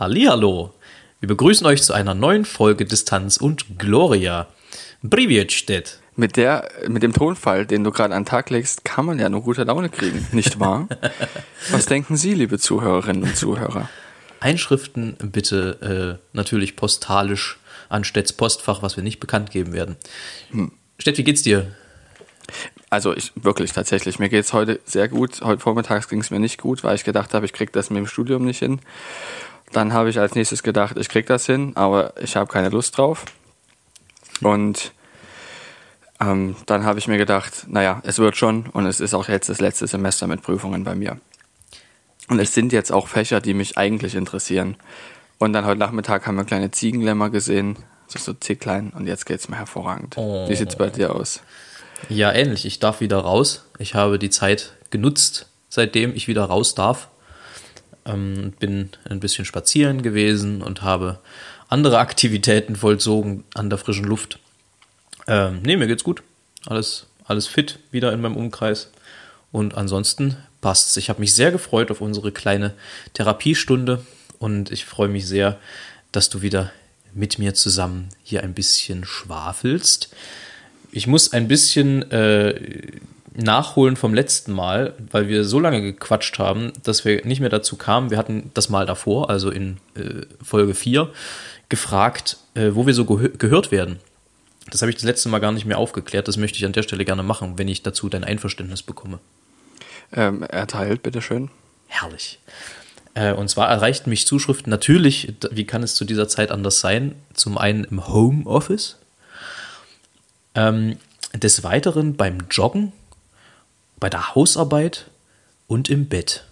Hallihallo. Wir begrüßen euch zu einer neuen Folge Distanz und Gloria. Privet Mit, der, mit dem Tonfall, den du gerade an den Tag legst, kann man ja nur gute Laune kriegen, nicht wahr? Was denken Sie, liebe Zuhörerinnen und Zuhörer? Einschriften bitte äh, natürlich postalisch an Stedts Postfach, was wir nicht bekannt geben werden. Hm. Stett, wie geht's dir? Also ich wirklich tatsächlich, mir geht's heute sehr gut. Heute vormittags ging es mir nicht gut, weil ich gedacht habe, ich krieg das mit dem Studium nicht hin. Dann habe ich als nächstes gedacht, ich krieg das hin, aber ich habe keine Lust drauf. Und ähm, dann habe ich mir gedacht, naja, es wird schon und es ist auch jetzt das letzte Semester mit Prüfungen bei mir. Und es sind jetzt auch Fächer, die mich eigentlich interessieren. Und dann heute Nachmittag haben wir kleine Ziegenlämmer gesehen, so, so klein und jetzt geht es mir hervorragend. Oh. Wie sieht es bei dir aus? Ja, ähnlich. Ich darf wieder raus. Ich habe die Zeit genutzt, seitdem ich wieder raus darf. Ähm, bin ein bisschen spazieren gewesen und habe andere Aktivitäten vollzogen an der frischen Luft. Ähm, nee, mir geht's gut. Alles, alles fit wieder in meinem Umkreis. Und ansonsten passt's. Ich habe mich sehr gefreut auf unsere kleine Therapiestunde und ich freue mich sehr, dass du wieder mit mir zusammen hier ein bisschen schwafelst. Ich muss ein bisschen äh, nachholen vom letzten Mal, weil wir so lange gequatscht haben, dass wir nicht mehr dazu kamen. Wir hatten das Mal davor, also in äh, Folge 4, gefragt, äh, wo wir so gehö gehört werden. Das habe ich das letzte Mal gar nicht mehr aufgeklärt. Das möchte ich an der Stelle gerne machen, wenn ich dazu dein Einverständnis bekomme. Ähm, erteilt, bitteschön. Herrlich. Äh, und zwar erreichten mich Zuschriften natürlich, wie kann es zu dieser Zeit anders sein? Zum einen im Homeoffice, ähm, des Weiteren beim Joggen, bei der Hausarbeit und im Bett.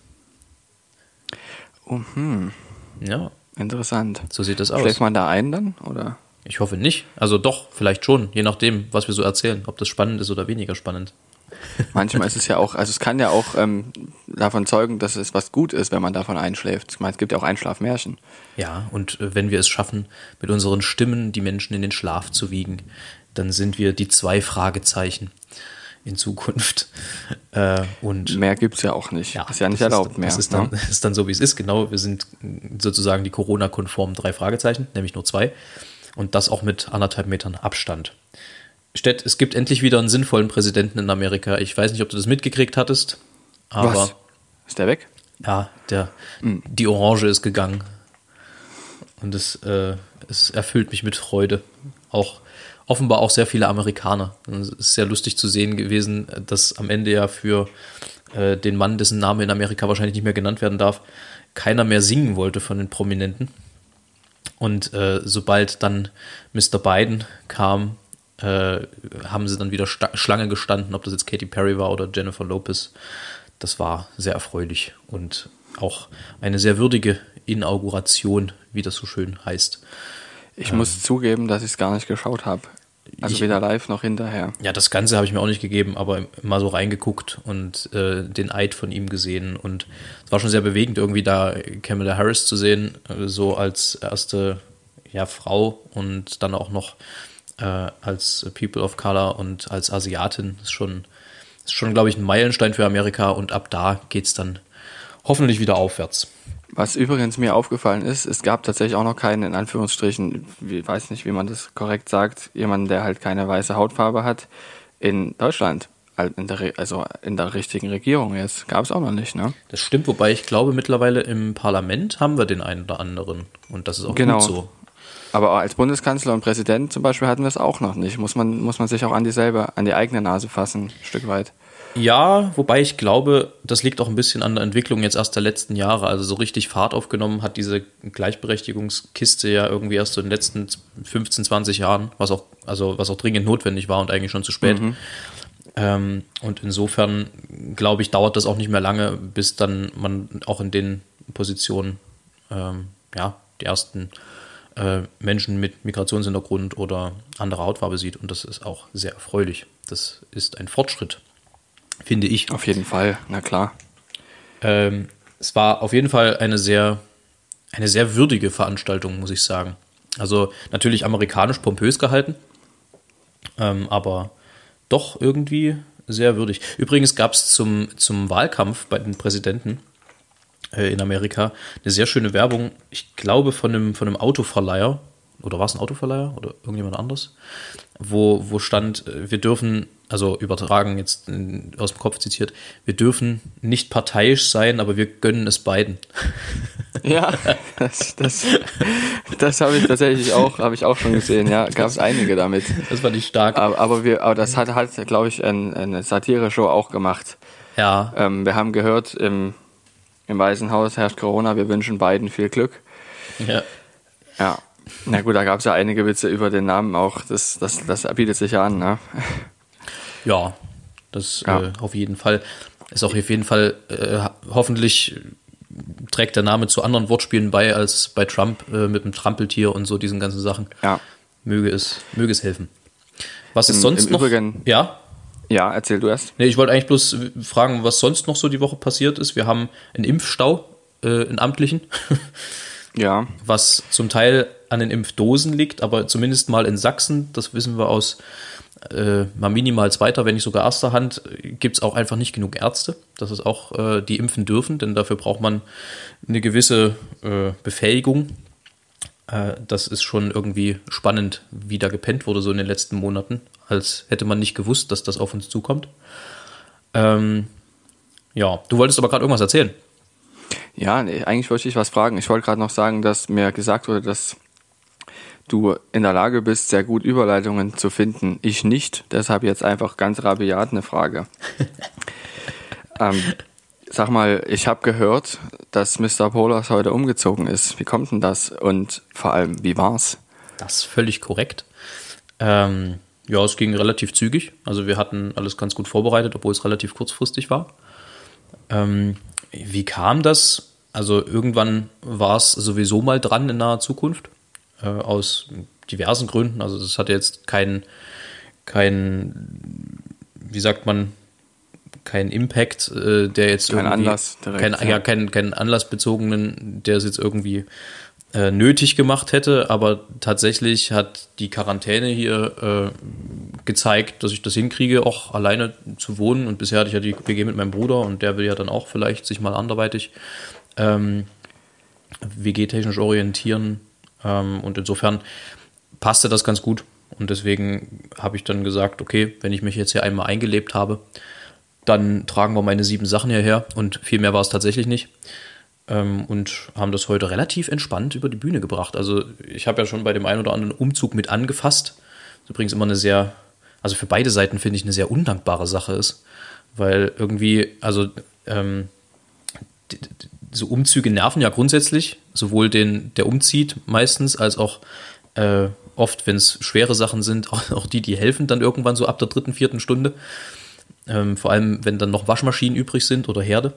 Oh, hm. Ja. Interessant. So sieht das aus. Schläft man da ein dann? Oder? Ich hoffe nicht. Also doch, vielleicht schon, je nachdem, was wir so erzählen, ob das spannend ist oder weniger spannend. Manchmal ist es ja auch, also es kann ja auch ähm, davon zeugen, dass es was gut ist, wenn man davon einschläft. Ich meine, es gibt ja auch Einschlafmärchen. Ja, und äh, wenn wir es schaffen, mit unseren Stimmen die Menschen in den Schlaf zu wiegen, dann sind wir die zwei Fragezeichen in Zukunft. Äh, und mehr gibt es ja auch nicht. Ja, ist ja nicht erlaubt ist, mehr. Das ist dann, ne? ist dann so, wie es ist. Genau, wir sind sozusagen die Corona-konformen drei Fragezeichen, nämlich nur zwei. Und das auch mit anderthalb Metern Abstand. Stett, es gibt endlich wieder einen sinnvollen Präsidenten in Amerika. Ich weiß nicht, ob du das mitgekriegt hattest, aber. Was? Ist der weg? Ja, der, mhm. die Orange ist gegangen. Und es, äh, es erfüllt mich mit Freude. Auch offenbar auch sehr viele Amerikaner. Es ist sehr lustig zu sehen gewesen, dass am Ende ja für äh, den Mann, dessen Name in Amerika wahrscheinlich nicht mehr genannt werden darf, keiner mehr singen wollte von den Prominenten. Und äh, sobald dann Mr. Biden kam, äh, haben sie dann wieder Schlange gestanden, ob das jetzt Katy Perry war oder Jennifer Lopez. Das war sehr erfreulich und auch eine sehr würdige Inauguration, wie das so schön heißt. Ich ähm, muss zugeben, dass ich es gar nicht geschaut habe. Also ich, weder live noch hinterher. Ja, das Ganze habe ich mir auch nicht gegeben, aber mal so reingeguckt und äh, den Eid von ihm gesehen. Und es war schon sehr bewegend, irgendwie da Kamala Harris zu sehen, äh, so als erste ja, Frau und dann auch noch äh, als People of Color und als Asiatin. Ist schon, ist schon glaube ich, ein Meilenstein für Amerika und ab da geht es dann hoffentlich wieder aufwärts. Was übrigens mir aufgefallen ist, es gab tatsächlich auch noch keinen, in Anführungsstrichen, ich weiß nicht, wie man das korrekt sagt, jemanden, der halt keine weiße Hautfarbe hat, in Deutschland. In der, also in der richtigen Regierung jetzt. Gab es auch noch nicht, ne? Das stimmt, wobei ich glaube, mittlerweile im Parlament haben wir den einen oder anderen. Und das ist auch genau. gut so. Aber als Bundeskanzler und Präsident zum Beispiel hatten wir es auch noch nicht. Muss man, muss man sich auch an dieselbe, an die eigene Nase fassen, ein Stück weit. Ja, wobei ich glaube, das liegt auch ein bisschen an der Entwicklung jetzt erst der letzten Jahre. Also so richtig Fahrt aufgenommen hat diese Gleichberechtigungskiste ja irgendwie erst so in den letzten 15, 20 Jahren, was auch, also was auch dringend notwendig war und eigentlich schon zu spät. Mhm. Ähm, und insofern, glaube ich, dauert das auch nicht mehr lange, bis dann man auch in den Positionen ähm, ja, die ersten äh, Menschen mit Migrationshintergrund oder anderer Hautfarbe sieht. Und das ist auch sehr erfreulich. Das ist ein Fortschritt finde ich. Auf jeden Fall, na klar. Ähm, es war auf jeden Fall eine sehr, eine sehr würdige Veranstaltung, muss ich sagen. Also natürlich amerikanisch pompös gehalten, ähm, aber doch irgendwie sehr würdig. Übrigens gab es zum, zum Wahlkampf bei den Präsidenten äh, in Amerika eine sehr schöne Werbung, ich glaube von einem, von einem Autoverleiher, oder war es ein Autoverleiher oder irgendjemand anderes, wo, wo stand, äh, wir dürfen, also übertragen jetzt aus dem Kopf zitiert, wir dürfen nicht parteiisch sein, aber wir gönnen es beiden. Ja, das, das, das habe ich tatsächlich auch, habe ich auch schon gesehen, ja, gab es einige damit. Das fand ich stark. Aber, aber wir, aber das hat halt, glaube ich, ein, eine Satire-Show auch gemacht. Ja. Ähm, wir haben gehört, im, im Weißen Haus herrscht Corona, wir wünschen beiden viel Glück. Ja. Ja. Na gut, da gab es ja einige Witze über den Namen auch. Das, das, das bietet sich ja an, ne? Ja, das Ja. Äh, auf jeden Fall. Ist auch auf jeden Fall, äh, hoffentlich trägt der Name zu anderen Wortspielen bei als bei Trump äh, mit dem Trampeltier und so diesen ganzen Sachen. Ja. Möge es, möge es helfen. Was ist Im- sonst im noch? Übrigen- ja? Ja, erzähl du erst. Nee, ich wollte eigentlich bloß fragen, was sonst noch so die Woche passiert ist. Wir haben einen Impfstau, äh, in amtlichen, Ja. was zum Teil an den Impfdosen liegt, aber zumindest mal in Sachsen, das wissen wir aus äh, mal minimal zweiter, wenn nicht sogar erster Hand, gibt es auch einfach nicht genug Ärzte, dass es auch äh, die impfen dürfen, denn dafür braucht man eine gewisse äh, Befähigung. Äh, das ist schon irgendwie spannend, wie da gepennt wurde so in den letzten Monaten, als hätte man nicht gewusst, dass das auf uns zukommt. Ähm, ja, du wolltest aber gerade irgendwas erzählen. Ja, nee, eigentlich wollte ich was fragen. Ich wollte gerade noch sagen, dass mir gesagt wurde, dass du in der Lage bist, sehr gut Überleitungen zu finden. Ich nicht. Deshalb jetzt einfach ganz rabiat eine Frage. ähm, sag mal, ich habe gehört, dass Mr. Polas heute umgezogen ist. Wie kommt denn das? Und vor allem, wie war's? Das ist völlig korrekt. Ähm, ja, es ging relativ zügig. Also wir hatten alles ganz gut vorbereitet, obwohl es relativ kurzfristig war. Ähm, wie kam das? Also irgendwann war es sowieso mal dran in naher Zukunft. Äh, aus diversen Gründen. Also das hatte jetzt keinen, kein, wie sagt man, keinen Impact, äh, der jetzt Kein irgendwie, Anlass direkt, kein, ja. ja, keinen keinen anlassbezogenen, der es jetzt irgendwie äh, nötig gemacht hätte, aber tatsächlich hat die Quarantäne hier äh, gezeigt, dass ich das hinkriege, auch alleine zu wohnen. Und bisher hatte ich ja die WG mit meinem Bruder und der will ja dann auch vielleicht sich mal anderweitig ähm, WG-technisch orientieren. Ähm, und insofern passte das ganz gut. Und deswegen habe ich dann gesagt, okay, wenn ich mich jetzt hier einmal eingelebt habe, dann tragen wir meine sieben Sachen hierher. Und viel mehr war es tatsächlich nicht ähm, und haben das heute relativ entspannt über die Bühne gebracht. Also ich habe ja schon bei dem einen oder anderen Umzug mit angefasst. Das ist übrigens immer eine sehr, also für beide Seiten finde ich eine sehr undankbare Sache ist, weil irgendwie, also ähm, so Umzüge nerven ja grundsätzlich, sowohl den, der umzieht meistens, als auch äh, oft, wenn es schwere Sachen sind, auch, auch die, die helfen dann irgendwann so ab der dritten, vierten Stunde. Ähm, vor allem, wenn dann noch Waschmaschinen übrig sind oder Herde.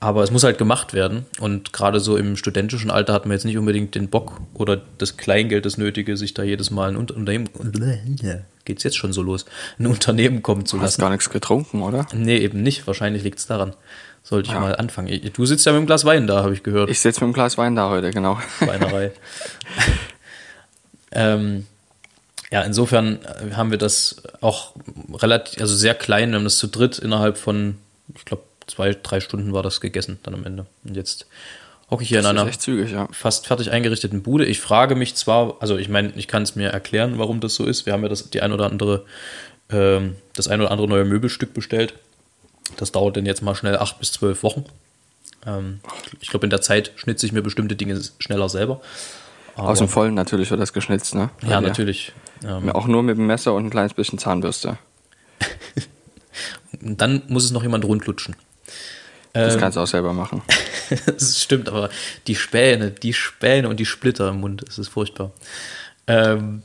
Aber es muss halt gemacht werden. Und gerade so im studentischen Alter hat man jetzt nicht unbedingt den Bock oder das Kleingeld, das Nötige, sich da jedes Mal ein Unter- Unternehmen. Geht's jetzt schon so los? Ein Unternehmen kommen zu Du hast lassen. gar nichts getrunken, oder? Nee, eben nicht. Wahrscheinlich liegt's daran. Sollte ich Ja. mal anfangen. Du sitzt ja mit einem Glas Wein da, habe ich gehört. Ich sitze mit einem Glas Wein da heute, genau. Weinerei. ähm, ja, insofern haben wir das auch relativ, also sehr klein, wir haben das zu dritt innerhalb von, ich glaube, zwei, drei Stunden war das gegessen dann am Ende. Und jetzt hocke ich hier Das in einer zügig, ja. fast fertig eingerichteten Bude. Ich frage mich zwar, also ich meine, ich kann es mir erklären, warum das so ist. Wir haben ja das, die ein oder andere, ähm, das ein oder andere neue Möbelstück bestellt. Das dauert dann jetzt mal schnell acht bis zwölf Wochen. Ähm, ich glaube, in der Zeit schnitze ich mir bestimmte Dinge schneller selber. Aus dem Vollen natürlich wird das geschnitzt, ne? Ja, dir. natürlich. Ähm, Ja, Auch nur mit dem Messer und ein kleines bisschen Zahnbürste. dann muss es noch jemand rundlutschen. Das Ähm, kannst du auch selber machen. das stimmt, aber die Späne, die Späne und die Splitter im Mund, das ist furchtbar. Ähm,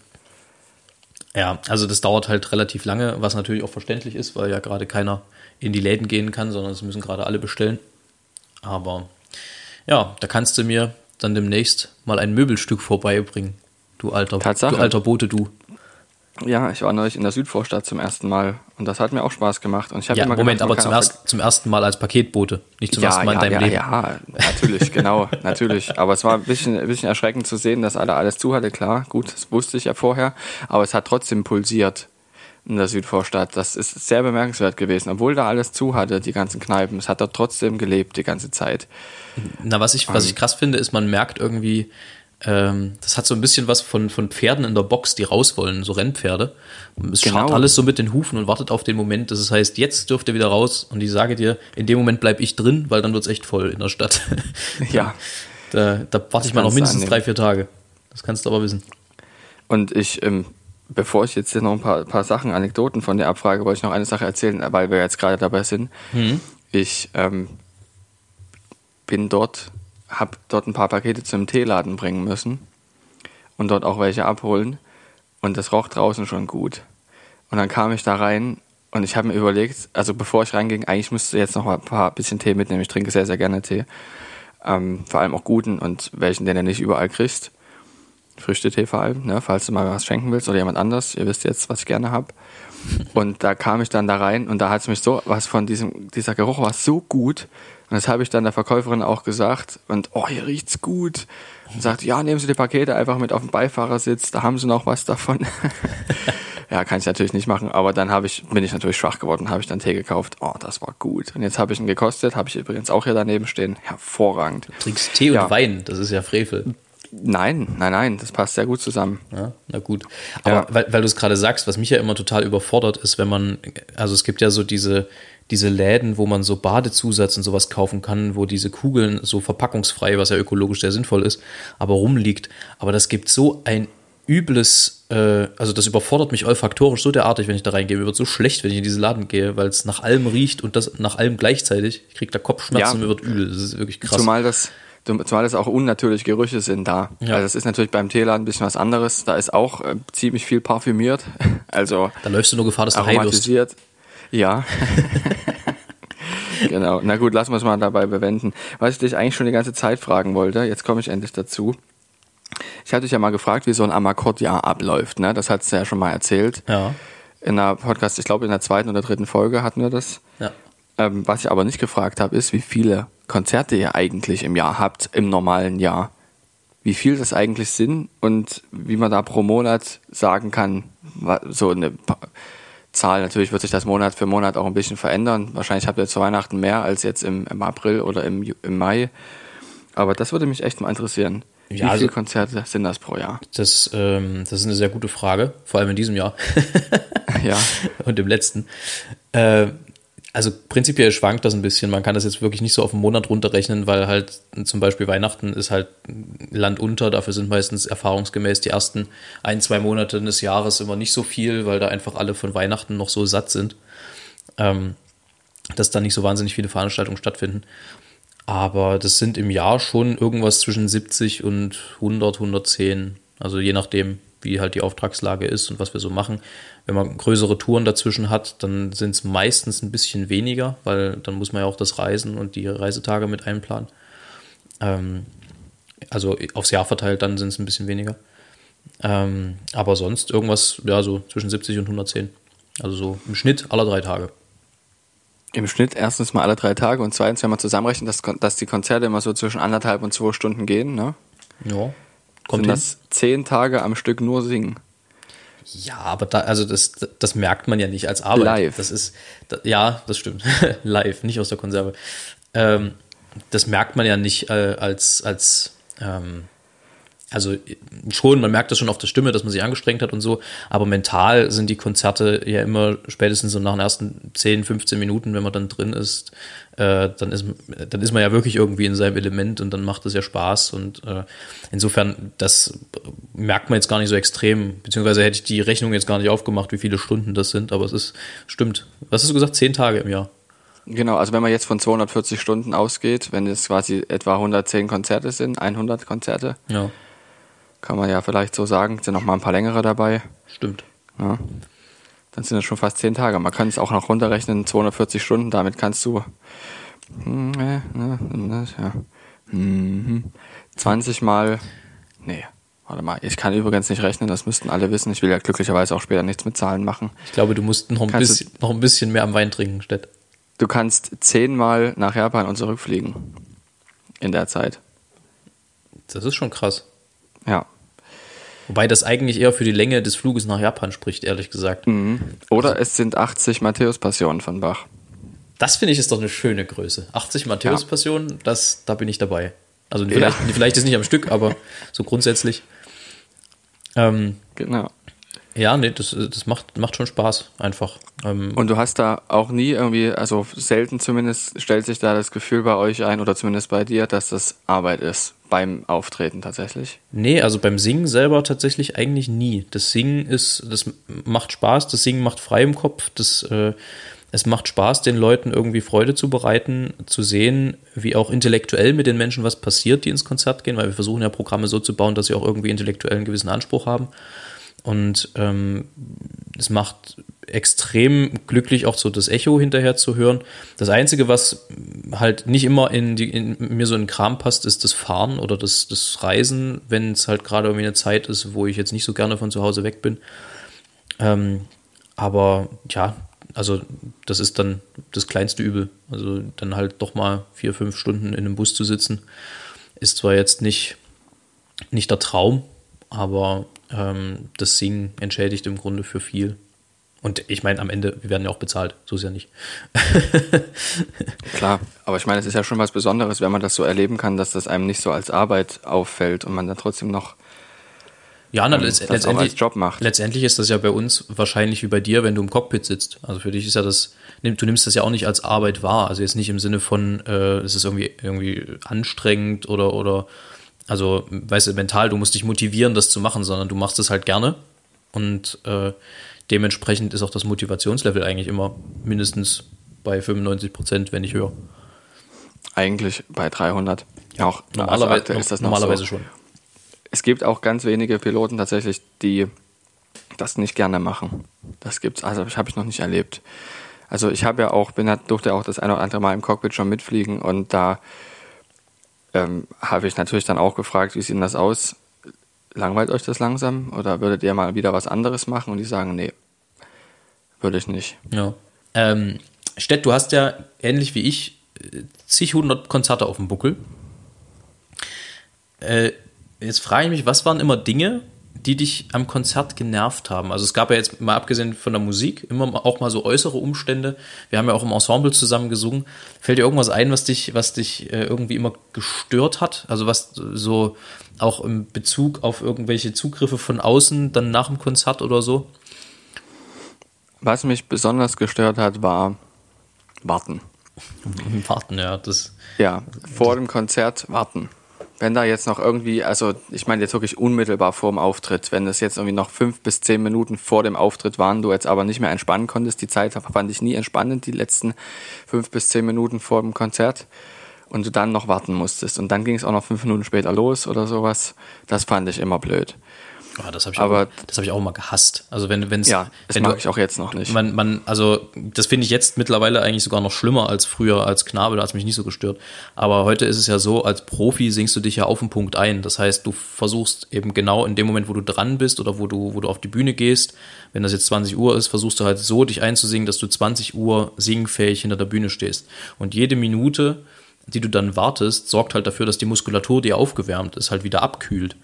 ja, also das dauert halt relativ lange, was natürlich auch verständlich ist, weil ja gerade keiner in die Läden gehen kann, sondern es müssen gerade alle bestellen. Aber ja, da kannst du mir dann demnächst mal ein Möbelstück vorbeibringen. Du alter, Tatsache. du alter Bote, du. Ja, ich war neulich in der Südvorstadt zum ersten Mal und das hat mir auch Spaß gemacht. Und ich habe Ja, immer Moment, gedacht, aber zum, erst, zum ersten Mal als Paketbote, nicht zum ja, ersten Mal ja, in deinem ja, Leben. Ja, natürlich, genau, natürlich. Aber es war ein bisschen, ein bisschen erschreckend zu sehen, dass alle alles zu hatte. Klar, gut, das wusste ich ja vorher, aber es hat trotzdem pulsiert. In der Südvorstadt. Das ist sehr bemerkenswert gewesen. Obwohl da alles zu hatte, die ganzen Kneipen. Es hat dort trotzdem gelebt die ganze Zeit. Na, was ich, was ich krass finde, ist, man merkt irgendwie, ähm, das hat so ein bisschen was von, von Pferden in der Box, die raus wollen, so Rennpferde. Es genau. alles so mit den Hufen und wartet auf den Moment, dass es heißt, jetzt dürft ihr wieder raus. Und ich sage dir, in dem Moment bleibe ich drin, weil dann wird es echt voll in der Stadt. ja. Da, da warte ich mal noch mindestens drei, vier Tage. Das kannst du aber wissen. Und ich, ähm, bevor ich jetzt hier noch ein paar, paar Sachen, Anekdoten von der Abfrage, wollte ich noch eine Sache erzählen, weil wir jetzt gerade dabei sind. Mhm. Ich ähm, bin dort habe dort ein paar Pakete zum Teeladen bringen müssen und dort auch welche abholen. Und das roch draußen schon gut. Und dann kam ich da rein und ich habe mir überlegt, also bevor ich reinging, eigentlich müsste jetzt noch ein paar bisschen Tee mitnehmen. Ich trinke sehr, sehr gerne Tee. Ähm, vor allem auch guten und welchen, den du nicht überall kriegst. Früchtetee vor allem, ne, falls du mal was schenken willst oder jemand anders. Ihr wisst jetzt, was ich gerne habe. Und da kam ich dann da rein und da hat es mich so, was von diesem, dieser Geruch war so gut. Und das habe ich dann der Verkäuferin auch gesagt. Und oh, hier riecht's gut. Und sagt, ja, nehmen Sie die Pakete einfach mit auf den Beifahrersitz, da haben Sie noch was davon. ja, kann ich natürlich nicht machen, aber dann habe ich, bin ich natürlich schwach geworden, habe ich dann Tee gekauft. Oh, das war gut. Und jetzt habe ich ihn gekostet, habe ich übrigens auch hier daneben stehen. Hervorragend. Du trinkst Tee ja. und Wein, das ist ja Frevel. Nein, nein, nein, das passt sehr gut zusammen. Ja, na gut. Aber ja. weil, weil du es gerade sagst, was mich ja immer total überfordert ist, wenn man, also es gibt ja so diese, diese Läden, wo man so Badezusatz und sowas kaufen kann, wo diese Kugeln so verpackungsfrei, was ja ökologisch sehr sinnvoll ist, aber rumliegt. Aber das gibt so ein übles, äh, also das überfordert mich olfaktorisch so derartig, wenn ich da reingehe. Mir wird so schlecht, wenn ich in diesen Laden gehe, weil es nach allem riecht und das nach allem gleichzeitig. Ich kriege da Kopfschmerzen ja. und mir wird übel. Das ist wirklich krass. Zumal das, zumal das auch unnatürliche Gerüche sind da. Ja. Also das ist natürlich beim Teeladen ein bisschen was anderes. Da ist auch äh, ziemlich viel parfümiert. Also da läufst du nur Gefahr, dass du high wirst. Ja. genau. Na gut, lassen wir es mal dabei bewenden. Was ich dich eigentlich schon die ganze Zeit fragen wollte, jetzt komme ich endlich dazu. Ich hatte dich ja mal gefragt, wie so ein Amakord-Jahr abläuft. Ne? Das hast du ja schon mal erzählt. Ja. In der Podcast, ich glaube in der zweiten oder dritten Folge hatten wir das. Ja. Ähm, was ich aber nicht gefragt habe, ist, wie viele Konzerte ihr eigentlich im Jahr habt, im normalen Jahr. Wie viel das eigentlich sind und wie man da pro Monat sagen kann, so eine Zahl. Natürlich wird sich das Monat für Monat auch ein bisschen verändern. Wahrscheinlich habt ihr zu Weihnachten mehr als jetzt im, im April oder im, im Mai. Aber das würde mich echt mal interessieren. Wie ja, viele also, Konzerte sind das pro Jahr? Das, ähm, das ist eine sehr gute Frage, vor allem in diesem Jahr. ja. Und im letzten. Äh, also prinzipiell schwankt das ein bisschen. Man kann das jetzt wirklich nicht so auf einen Monat runterrechnen, weil halt zum Beispiel Weihnachten ist halt Land unter. Dafür sind meistens erfahrungsgemäß die ersten ein, zwei Monate des Jahres immer nicht so viel, weil da einfach alle von Weihnachten noch so satt sind, ähm, dass da nicht so wahnsinnig viele Veranstaltungen stattfinden. Aber das sind im Jahr schon irgendwas zwischen 70 und 100, 110. Also je nachdem, wie halt die Auftragslage ist und was wir so machen. Wenn man größere Touren dazwischen hat, dann sind es meistens ein bisschen weniger, weil dann muss man ja auch das Reisen und die Reisetage mit einplanen. Ähm, also aufs Jahr verteilt, dann sind es ein bisschen weniger. Ähm, aber sonst irgendwas, ja, so zwischen 70 und 110. Also so im Schnitt alle drei Tage. Im Schnitt erstens mal alle drei Tage Kommt sind das zehn Tage am Stück nur singen. Ja, aber da, also das, das merkt man ja nicht als Arbeit. Live. Das ist, da, ja, das stimmt. Live, nicht aus der Konserve. Ähm, das merkt man ja nicht äh, als, als ähm, also schon, man merkt das schon auf der Stimme, dass man sich angestrengt hat und so, aber mental sind die Konzerte ja immer spätestens so nach den ersten 10, 15 Minuten, wenn man dann drin ist, äh, dann, ist dann ist man ja wirklich irgendwie in seinem Element und dann macht es ja Spaß und äh, insofern, das merkt man jetzt gar nicht so extrem, beziehungsweise hätte ich die Rechnung jetzt gar nicht aufgemacht, wie viele Stunden das sind, aber es ist, stimmt. Was hast du gesagt? Zehn Tage im Jahr. Genau, also wenn man jetzt von 240 Stunden ausgeht, wenn es quasi etwa 110 Konzerte sind, 100 Konzerte, ja kann man ja vielleicht so sagen. Sind noch mal ein paar längere dabei. Stimmt. Ja. Dann sind es schon fast zehn Tage. Man kann es auch noch runterrechnen, 240 Stunden. Damit kannst du hm, äh, äh, ja, 20 hm, mal. Nee, warte mal. Ich kann übrigens nicht rechnen, das müssten alle wissen. Ich will ja glücklicherweise auch später nichts mit Zahlen machen. Ich glaube, du musst noch ein, bisschen, noch ein bisschen mehr am Wein trinken, Stett. Du kannst zehnmal nach Japan und zurückfliegen. In der Zeit. Das ist schon krass. Ja. Wobei das eigentlich eher für die Länge des Fluges nach Japan spricht, ehrlich gesagt. Mhm. Oder also, es sind 80 Matthäus-Passionen von Bach. Das finde ich ist doch eine schöne Größe. 80 Matthäus-Passionen, ja. da bin ich dabei. Also vielleicht, ja. vielleicht ist nicht am Stück, aber so grundsätzlich. Ähm, genau. Ja, nee, das, das macht, macht schon Spaß, einfach. Ähm, und du hast da auch nie irgendwie, also selten zumindest, stellt sich da das Gefühl bei euch ein oder zumindest bei dir, dass das Arbeit ist beim Auftreten tatsächlich? Nee, also beim Singen selber tatsächlich eigentlich nie. Das Singen ist, das macht Spaß, das Singen macht frei im Kopf, das, äh, es macht Spaß, den Leuten irgendwie Freude zu bereiten, zu sehen, wie auch intellektuell mit den Menschen was passiert, die ins Konzert gehen, weil wir versuchen ja Programme so zu bauen, dass sie auch irgendwie intellektuell einen gewissen Anspruch haben. Und ähm, es macht extrem glücklich, auch so das Echo hinterher zu hören. Das Einzige, was halt nicht immer in, die, in mir so in Kram passt, ist das Fahren oder das, das Reisen, wenn es halt gerade irgendwie eine Zeit ist, wo ich jetzt nicht so gerne von zu Hause weg bin. Ähm, aber ja, also das ist dann das kleinste Übel. Also dann halt doch mal vier, fünf Stunden in einem Bus zu sitzen, ist zwar jetzt nicht, nicht der Traum, aber ähm, das Singen entschädigt im Grunde für viel. Und ich meine, am Ende, wir werden ja auch bezahlt, so ist ja nicht. Klar, aber ich meine, es ist ja schon was Besonderes, wenn man das so erleben kann, dass das einem nicht so als Arbeit auffällt und man dann trotzdem noch ja, na, ähm, letztendlich, Job macht. letztendlich ist das ja bei uns wahrscheinlich wie bei dir, wenn du im Cockpit sitzt. Also für dich ist ja das, du nimmst das ja auch nicht als Arbeit wahr. Also jetzt nicht im Sinne von, äh, es ist irgendwie, irgendwie anstrengend oder, oder also, weißt du, mental, du musst dich motivieren, das zu machen, sondern du machst es halt gerne. Und äh, dementsprechend ist auch das Motivationslevel eigentlich immer mindestens bei 95 Prozent, wenn nicht höher. Eigentlich bei 300. Ja, auch normalerweise, ist das normalerweise so. schon. Es gibt auch ganz wenige Piloten tatsächlich, die das nicht gerne machen. Das gibt's, also habe ich noch nicht erlebt. Also ich habe ja auch, bin durfte auch das eine oder andere Mal im Cockpit schon mitfliegen und da ähm, habe ich natürlich dann auch gefragt, wie sieht denn das aus? Langweilt euch das langsam oder würdet ihr mal wieder was anderes machen? Und die sagen, nee, würde ich nicht. Ja. Ähm, Stett, du hast ja ähnlich wie ich äh, zig hundert Konzerte auf dem Buckel. Äh, jetzt frage ich mich, was waren immer Dinge, die dich am Konzert genervt haben? Also es gab ja jetzt mal abgesehen von der Musik immer auch mal so äußere Umstände. Wir haben ja auch im Ensemble zusammen gesungen. Fällt dir irgendwas ein, was dich, was dich äh, irgendwie immer gestört hat? Also was so auch im Bezug auf irgendwelche Zugriffe von außen dann nach dem Konzert oder so? Was mich besonders gestört hat, war Warten. Warten, ja. Das, ja, vor dem Konzert warten wenn da jetzt noch irgendwie, also ich meine jetzt wirklich unmittelbar vor dem Auftritt, wenn das jetzt irgendwie noch fünf bis zehn Minuten vor dem Auftritt waren, du jetzt aber nicht mehr entspannen konntest, die Zeit fand ich nie entspannend, die letzten fünf bis zehn Minuten vor dem Konzert und du dann noch warten musstest und dann ging es auch noch fünf Minuten später los oder sowas, das fand ich immer blöd. Oh, das habe ich, aber, auch, hab ich auch mal gehasst. Also wenn es ja, das wenn mag du, ich auch jetzt noch nicht. Man, man, also das finde ich jetzt mittlerweile eigentlich sogar noch schlimmer als früher als Knabe. Da hat es mich nicht so gestört. Aber heute ist es ja so: Als Profi singst du dich ja auf den Punkt ein. Das heißt, du versuchst eben genau in dem Moment, wo du dran bist oder wo du, wo du auf die Bühne gehst, wenn das jetzt 20 Uhr ist, versuchst du halt so dich einzusingen, dass du 20 Uhr singfähig hinter der Bühne stehst. Und jede Minute, die du dann wartest, sorgt halt dafür, dass die Muskulatur, die aufgewärmt ist, halt wieder abkühlt.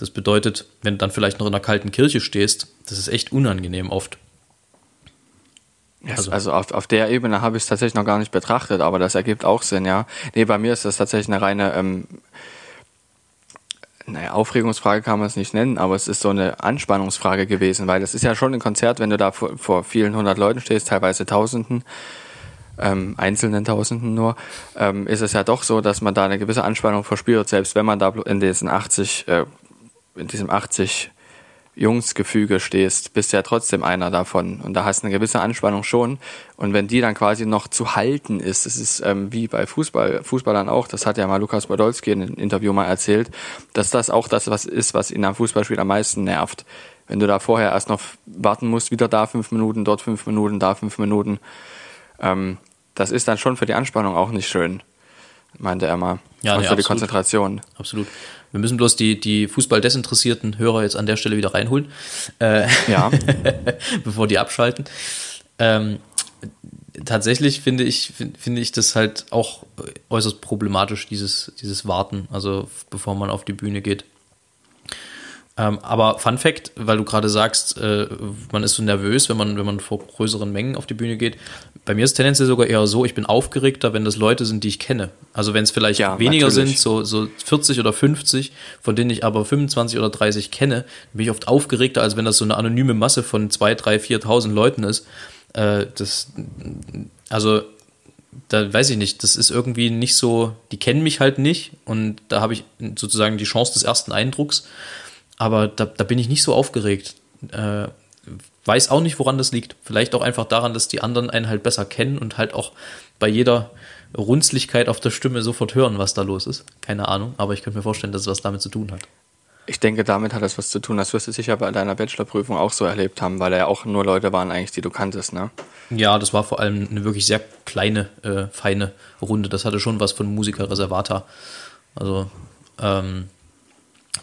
Das bedeutet, wenn du dann vielleicht noch in einer kalten Kirche stehst, das ist echt unangenehm oft. Also, also auf, auf der Ebene habe ich es tatsächlich noch gar nicht betrachtet, aber das ergibt auch Sinn, ja. Nee, bei mir ist das tatsächlich eine reine, ähm, naja, Aufregungsfrage kann man es nicht nennen, aber es ist so eine Anspannungsfrage gewesen, weil das ist ja schon ein Konzert, wenn du da vor, vor vielen hundert Leuten stehst, teilweise Tausenden, ähm, einzelnen Tausenden nur, ähm, ist es ja doch so, dass man da eine gewisse Anspannung verspürt, selbst wenn man da in diesen 80 äh, in diesem 80 Jungsgefüge stehst, bist du ja trotzdem einer davon. Und da hast du eine gewisse Anspannung schon. Und wenn die dann quasi noch zu halten ist, das ist ähm, wie bei Fußball, Fußballern auch, das hat ja mal Lukas Podolski in einem Interview mal erzählt, dass das auch das was ist, was ihn am Fußballspiel am meisten nervt. Wenn du da vorher erst noch warten musst, wieder da fünf Minuten, dort fünf Minuten, da fünf Minuten, ähm, das ist dann schon für die Anspannung auch nicht schön, meinte er mal. Ja, und nee, für die Konzentration. Absolut. Wir müssen bloß die, die Fußball-desinteressierten Hörer jetzt an der Stelle wieder reinholen. Äh, ja. bevor die abschalten. Ähm, tatsächlich finde ich, finde ich das halt auch äußerst problematisch, dieses, dieses Warten, also bevor man auf die Bühne geht. Ähm, aber Fun Fact, weil du gerade sagst, äh, man ist so nervös, wenn man, wenn man vor größeren Mengen auf die Bühne geht. Bei mir ist tendenziell sogar eher so, ich bin aufgeregter, wenn das Leute sind, die ich kenne. Also wenn es vielleicht Ja, weniger natürlich. sind, so, so 40 oder 50, von denen ich aber 25 oder 30 kenne, bin ich oft aufgeregter, als wenn das so eine anonyme Masse von 2, 3, 4.000 Leuten ist. Äh, das, also da weiß ich nicht, das ist irgendwie nicht so, die kennen mich halt nicht und da habe ich sozusagen die Chance des ersten Eindrucks, aber da, da bin ich nicht so aufgeregt. Äh, weiß auch nicht, woran das liegt. Vielleicht auch einfach daran, dass die anderen einen halt besser kennen und halt auch bei jeder Runzlichkeit auf der Stimme sofort hören, was da los ist. Keine Ahnung, aber ich könnte mir vorstellen, dass es was damit zu tun hat. Ich denke, damit hat das was zu tun. Das wirst du sicher bei deiner Bachelorprüfung auch so erlebt haben, weil da ja auch nur Leute waren eigentlich, die du kanntest, ne? Ja, das war vor allem eine wirklich sehr kleine, äh, feine Runde. Das hatte schon was von Musiker Reservata. Also, ähm,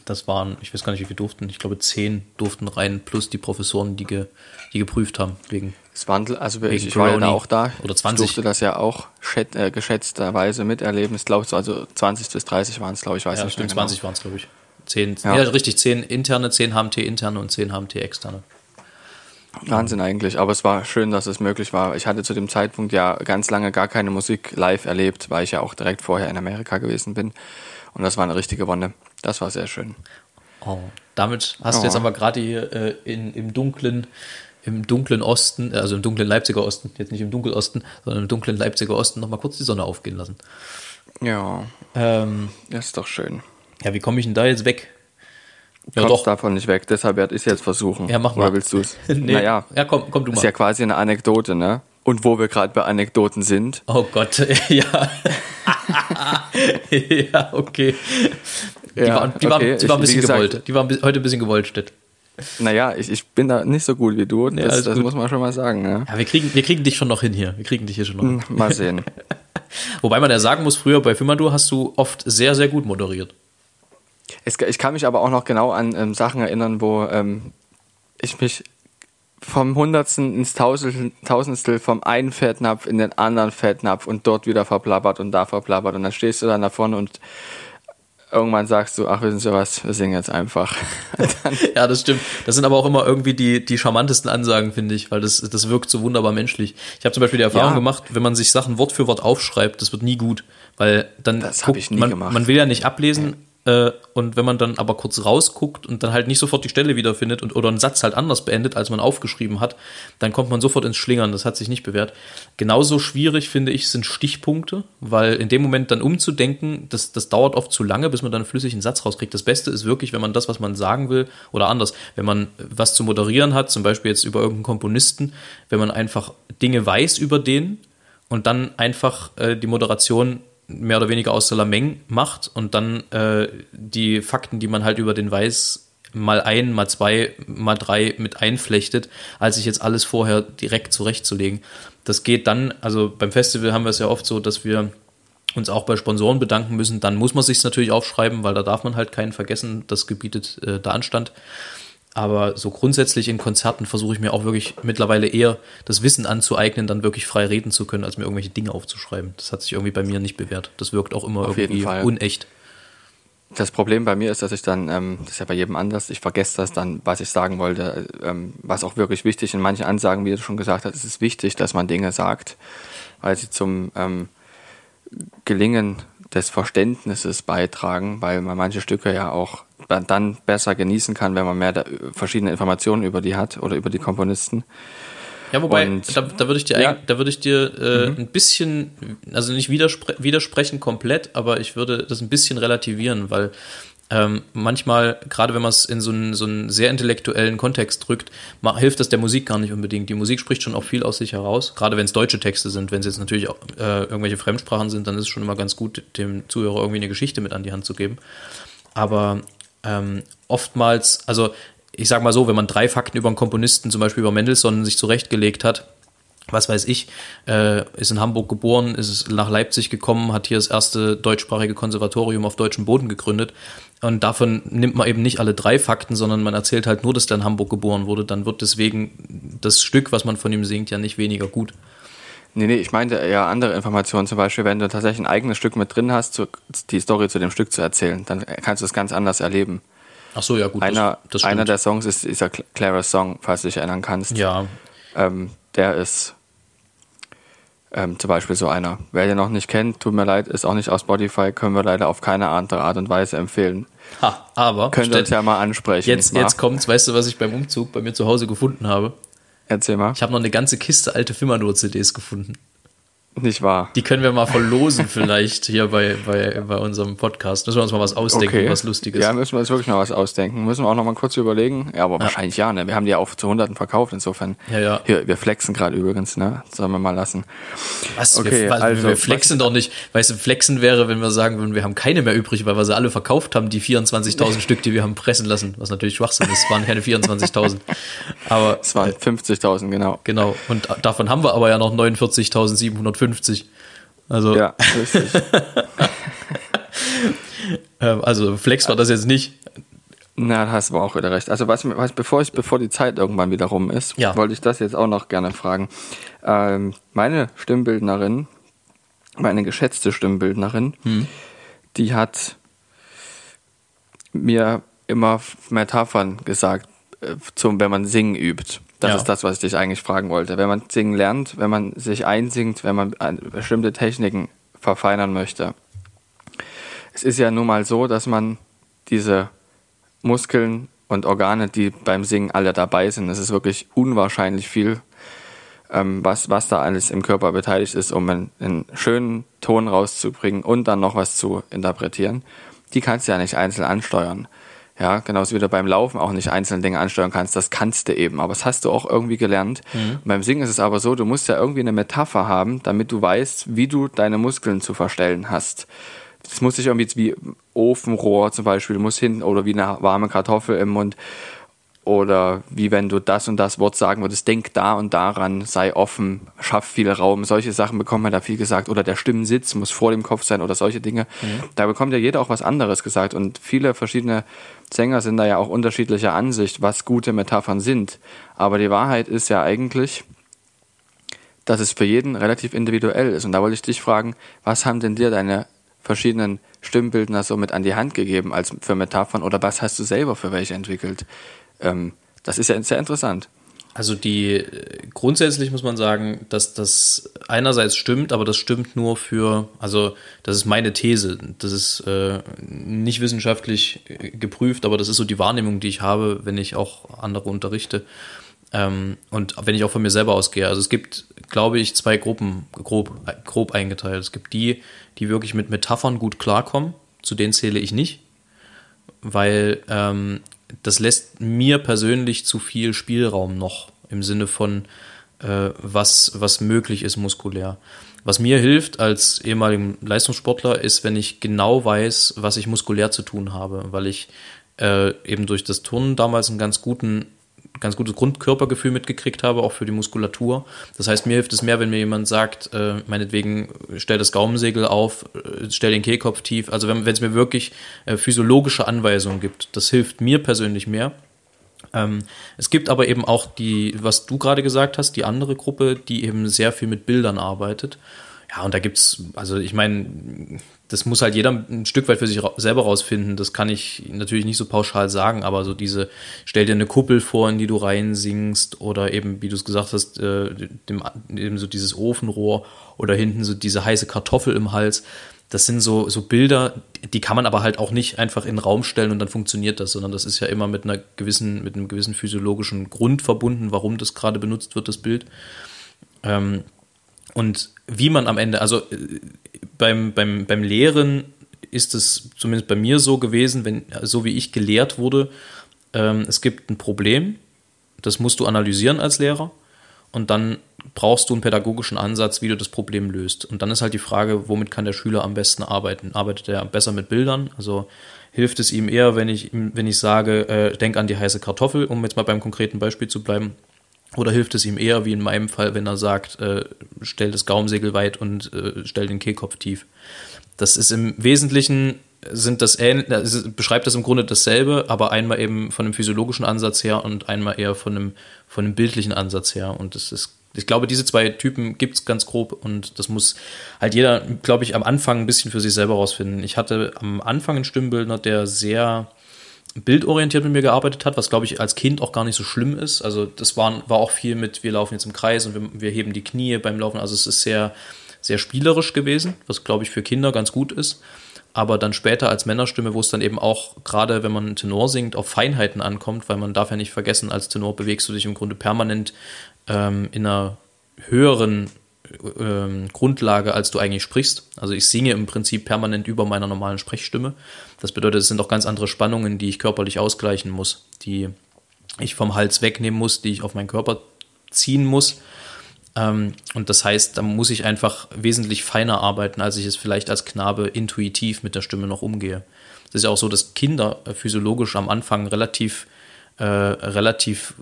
das waren, ich weiß gar nicht, wie viele durften. Ich glaube, zehn durften rein, plus die Professoren, die, ge, die geprüft haben. Wegen, Es wandelt, also Wegen ich, ich war ja auch da. oder Ich 20. durfte das ja auch äh, geschätzterweise miterleben. Ich glaube, so, also 20 bis 30 waren es, glaube ich, weiß ja, nicht stimmt, genau. 20 waren es, glaube ich. Zehn, Ja. ja. richtig, zehn interne, zehn HMT interne und zehn HMT externe. Wahnsinn eigentlich, aber es war schön, dass es möglich war. Ich hatte zu dem Zeitpunkt ja ganz lange gar keine Musik live erlebt, weil ich ja auch direkt vorher in Amerika gewesen bin. Und das war eine richtige Wonne. Das war sehr schön. Oh. Damit hast Oh. du jetzt aber gerade hier äh, in, im dunklen, im dunklen Osten, äh, also im dunklen Leipziger Osten, jetzt nicht im Dunkelosten, sondern im dunklen Leipziger Osten nochmal kurz die Sonne aufgehen lassen. Ja, Ähm, das ist doch schön. ja, wie komme ich denn da jetzt weg? Ja, Kommst doch. davon nicht weg, deshalb werde ich es jetzt versuchen. Ja, mach mal. Oder willst du es? nee. Naja, Ja, komm, komm du ist mal. ja quasi eine Anekdote, ne? Und wo wir gerade bei Anekdoten sind, Oh Gott, ja. ja, okay. Die Ja, waren, die waren, okay. die waren ein bisschen gesagt- gewollt. Die waren heute ein bisschen gewollt, Stedt. naja, ich, ich bin da nicht so gut wie du, das, alles das muss man schon mal sagen, ne? Ja, wir kriegen, wir kriegen dich schon noch hin hier. Wir kriegen dich hier schon noch hin. Mal sehen. Wobei man ja sagen muss, früher bei Fimadur hast du oft sehr, sehr gut moderiert. Es, ich kann mich aber auch noch genau an ähm, Sachen erinnern, wo ähm, ich mich vom Hundertsten ins Tausend, Tausendstel vom einen Fettnapf in den anderen Fettnapf und dort wieder verplappert und da verplappert und dann stehst du dann da vorne und irgendwann sagst du, ach wissen Sie was, wir singen jetzt einfach. Ja, das stimmt. Das sind aber auch immer irgendwie die, die charmantesten Ansagen, finde ich, weil das, das wirkt so wunderbar menschlich. Ich habe zum Beispiel die Erfahrung Ja. gemacht, wenn man sich Sachen Wort für Wort aufschreibt, das wird nie gut, weil dann Das hab ich nie man, gemacht. man will ja nicht ablesen und wenn man dann aber kurz rausguckt und dann halt nicht sofort die Stelle wiederfindet und, oder einen Satz halt anders beendet, als man aufgeschrieben hat, dann kommt man sofort ins Schlingern. Das hat sich nicht bewährt. Genauso schwierig, finde ich, sind Stichpunkte, weil in dem Moment dann umzudenken, das, das dauert oft zu lange, bis man dann flüssig einen Satz rauskriegt. Das Beste ist wirklich, wenn man das, was man sagen will, oder anders, wenn man was zu moderieren hat, zum Beispiel jetzt über irgendeinen Komponisten, wenn man einfach Dinge weiß über den und dann einfach äh, die Moderation mehr oder weniger aus Salameng macht und dann äh, die Fakten, die man halt über den weiß, mal ein, mal zwei, mal drei mit einflechtet, als sich jetzt alles vorher direkt zurechtzulegen. Das geht dann, also beim Festival haben wir es ja oft so, dass wir uns auch bei Sponsoren bedanken müssen, dann muss man sich natürlich aufschreiben, weil da darf man halt keinen vergessen, das gebietet äh, der Anstand. Aber so grundsätzlich in Konzerten versuche ich mir auch wirklich mittlerweile eher das Wissen anzueignen, dann wirklich frei reden zu können, als mir irgendwelche Dinge aufzuschreiben. Das hat sich irgendwie bei mir nicht bewährt. Das wirkt auch immer Auf irgendwie unecht. Das Problem bei mir ist, dass ich dann, ähm, das ist ja bei jedem anders, ich vergesse das dann, was ich sagen wollte, ähm, was auch wirklich wichtig in manchen Ansagen, wie du schon gesagt hast, ist es wichtig, dass man Dinge sagt, weil sie zum ähm, Gelingen des Verständnisses beitragen, weil man manche Stücke ja auch dann besser genießen kann, wenn man mehr verschiedene Informationen über die hat oder über die Komponisten. Ja, wobei, Und- da, da würde ich dir, Ja. da würde ich dir äh, ein bisschen, also nicht widerspre widersprechen komplett, aber ich würde das ein bisschen relativieren, weil ähm, manchmal, gerade wenn man es in so einen, so einen sehr intellektuellen Kontext drückt, ma- hilft das der Musik gar nicht unbedingt. Die Musik spricht schon auch viel aus sich heraus, gerade wenn es deutsche Texte sind. Wenn es jetzt natürlich auch, äh, irgendwelche Fremdsprachen sind, dann ist es schon immer ganz gut, dem Zuhörer irgendwie eine Geschichte mit an die Hand zu geben. Aber ähm, oftmals, also ich sag mal so, wenn man drei Fakten über einen Komponisten, zum Beispiel über Mendelssohn, sich zurechtgelegt hat, was weiß ich, äh, ist in Hamburg geboren, ist nach Leipzig gekommen, hat hier das erste deutschsprachige Konservatorium auf deutschem Boden gegründet. Und davon nimmt man eben nicht alle drei Fakten, sondern man erzählt halt nur, dass der in Hamburg geboren wurde. Dann wird deswegen das Stück, was man von ihm singt, ja nicht weniger gut. Nee, nee, ich meinte eher andere Informationen. Zum Beispiel, wenn du tatsächlich ein eigenes Stück mit drin hast, zu, die Story zu dem Stück zu erzählen, dann kannst du es ganz anders erleben. Ach so, ja gut, das- Einer, das stimmt. einer der Songs ist dieser Clara Song, falls du dich erinnern kannst. Ja, Ähm, der ist ähm, zum Beispiel so einer. Wer den noch nicht kennt, tut mir leid, ist auch nicht aus Spotify, können wir leider auf keine andere Art und Weise empfehlen. ha, aber Könnt ihr uns ja mal ansprechen. jetzt, Mal. jetzt kommt's, weißt du, was ich beim Umzug bei mir zu Hause gefunden habe? Erzähl mal. Ich habe noch eine ganze Kiste alte Fimmernow-CDs gefunden. Nicht wahr. Die können wir mal verlosen vielleicht hier bei, bei, bei unserem Podcast. Müssen wir uns mal was ausdenken, was Lustiges. Ja, müssen wir uns wirklich mal was ausdenken. Müssen wir auch noch mal kurz überlegen. Ja, aber wahrscheinlich ja, ne? Wir haben die ja auch zu Hunderten verkauft, insofern. Ja, ja. Hier, wir flexen gerade übrigens, ne? Sollen wir mal lassen. Was? Okay, wir, was, also, wir flexen doch nicht. Weißt du, flexen wäre, wenn wir sagen würden, wir haben keine mehr übrig, weil wir sie alle verkauft haben, die 24.000 Stück, die wir haben pressen lassen. Was natürlich Schwachsinn ist. Es waren keine 24.000. Aber Es waren 50.000, genau. genau. Und davon haben wir aber ja noch 49.750. Also, Ja, richtig. ähm, also Flex war das jetzt nicht. Na, da hast du auch wieder recht. Also was, was bevor ich, bevor die Zeit irgendwann wieder rum ist, Ja. wollte ich das jetzt auch noch gerne fragen. Ähm, meine Stimmbildnerin, meine geschätzte Stimmbildnerin, Hm. die hat mir immer Metaphern gesagt, äh, zum, wenn man singen übt. Das Ja. ist das, was ich dich eigentlich fragen wollte. Wenn man singen lernt, wenn man sich einsingt, wenn man bestimmte Techniken verfeinern möchte. Es ist ja nun mal so, dass man diese Muskeln und Organe, die beim Singen alle dabei sind, es ist wirklich unwahrscheinlich viel, ähm, was, was da alles im Körper beteiligt ist, um einen, einen schönen Ton rauszubringen und dann noch was zu interpretieren. Die kannst du ja nicht einzeln ansteuern. Ja, genauso wie du beim Laufen auch nicht einzelne Dinge ansteuern kannst, das kannst du eben, aber das hast du auch irgendwie gelernt. Und beim Singen ist es aber so, du musst ja irgendwie eine Metapher haben, damit du weißt, wie du deine Muskeln zu verstellen hast. Das muss sich irgendwie wie Ofenrohr zum Beispiel, muss hin oder wie eine warme Kartoffel im Mund oder wie wenn du das und das Wort sagen würdest, denk da und daran, sei offen, schaff viel Raum. Solche Sachen bekommt man da viel gesagt. Oder der Stimmensitz muss vor dem Kopf sein oder solche Dinge. Da bekommt ja jeder auch was anderes gesagt. Und viele verschiedene Sänger sind da ja auch unterschiedlicher Ansicht, was gute Metaphern sind. Aber die Wahrheit ist ja eigentlich, dass es für jeden relativ individuell ist. Und da wollte ich dich fragen, was haben denn dir deine verschiedenen Stimmbildner so mit an die Hand gegeben als für Metaphern oder was hast du selber für welche entwickelt? Ähm, das ist ja sehr interessant. Also die grundsätzlich muss man sagen, dass das einerseits stimmt, aber das stimmt nur für, also das ist meine These, das ist äh, nicht wissenschaftlich äh, geprüft, aber das ist so die Wahrnehmung, die ich habe, wenn ich auch andere unterrichte ähm, und wenn ich auch von mir selber ausgehe. Also es gibt, glaube ich, zwei Gruppen grob, grob eingeteilt. Es gibt die, die wirklich mit Metaphern gut klarkommen, zu denen zähle ich nicht, weil ähm, das lässt mir persönlich zu viel Spielraum noch im Sinne von, äh, was, was möglich ist muskulär. Was mir hilft als ehemaligen Leistungssportler ist, wenn ich genau weiß, was ich muskulär zu tun habe, weil ich äh, eben durch das Turnen damals einen ganz guten ganz gutes Grundkörpergefühl mitgekriegt habe, auch für die Muskulatur. Das heißt, mir hilft es mehr, wenn mir jemand sagt, äh, meinetwegen, stell das Gaumensegel auf, äh, stell den Kehlkopf tief. Also wenn es mir wirklich äh, physiologische Anweisungen gibt, das hilft mir persönlich mehr. Ähm, es gibt aber eben auch die, was du gerade gesagt hast, die andere Gruppe, die eben sehr viel mit Bildern arbeitet. Ja, und da gibt's, also ich meine, das muss halt jeder ein Stück weit für sich ra selber rausfinden. Das kann ich natürlich nicht so pauschal sagen, aber so diese, stell dir eine Kuppel vor, in die du reinsingst, oder eben, wie du es gesagt hast, äh, dem, eben so dieses Ofenrohr oder hinten so diese heiße Kartoffel im Hals. Das sind so, so Bilder, die kann man aber halt auch nicht einfach in den Raum stellen und dann funktioniert das, sondern das ist ja immer mit einer gewissen, mit einem gewissen physiologischen Grund verbunden, warum das gerade benutzt wird, das Bild. Ähm, und wie man am Ende, also äh, beim, beim, beim Lehren ist es zumindest bei mir so gewesen, wenn, so wie ich gelehrt wurde, ähm, es gibt ein Problem, das musst du analysieren als Lehrer und dann brauchst du einen pädagogischen Ansatz, wie du das Problem löst. Und dann ist halt die Frage, womit kann der Schüler am besten arbeiten? Arbeitet er besser mit Bildern? Also hilft es ihm eher, wenn ich, wenn ich sage, äh, denk an die heiße Kartoffel, um jetzt mal beim konkreten Beispiel zu bleiben, oder hilft es ihm eher, wie in meinem Fall, wenn er sagt, äh, stell das Gaumensegel weit und äh, stell den Kehlkopf tief? Das ist im Wesentlichen, sind das ähn- äh, es ist- beschreibt das im Grunde dasselbe, aber einmal eben von einem physiologischen Ansatz her und einmal eher von einem, von einem bildlichen Ansatz her. Und das ist, ich glaube, diese zwei Typen gibt es ganz grob und das muss halt jeder, glaube ich, am Anfang ein bisschen für sich selber rausfinden. Ich hatte am Anfang einen Stimmbildner, der sehr bildorientiert mit mir gearbeitet hat, was glaube ich als Kind auch gar nicht so schlimm ist. Also das war, war auch viel mit, wir laufen jetzt im Kreis und wir, wir heben die Knie beim Laufen. Also es ist sehr, sehr spielerisch gewesen, was glaube ich für Kinder ganz gut ist. Aber dann später als Männerstimme, wo es dann eben auch, gerade wenn man Tenor singt, auf Feinheiten ankommt, weil man darf ja nicht vergessen, als Tenor bewegst du dich im Grunde permanent ähm, in einer höheren ähm, Grundlage, als du eigentlich sprichst. Also ich singe im Prinzip permanent über meiner normalen Sprechstimme. Das bedeutet, es sind auch ganz andere Spannungen, die ich körperlich ausgleichen muss, die ich vom Hals wegnehmen muss, die ich auf meinen Körper ziehen muss. Ähm, und das heißt, da muss ich einfach wesentlich feiner arbeiten, als ich es vielleicht als Knabe intuitiv mit der Stimme noch umgehe. Es ist ja auch so, dass Kinder physiologisch am Anfang relativ äh, relativ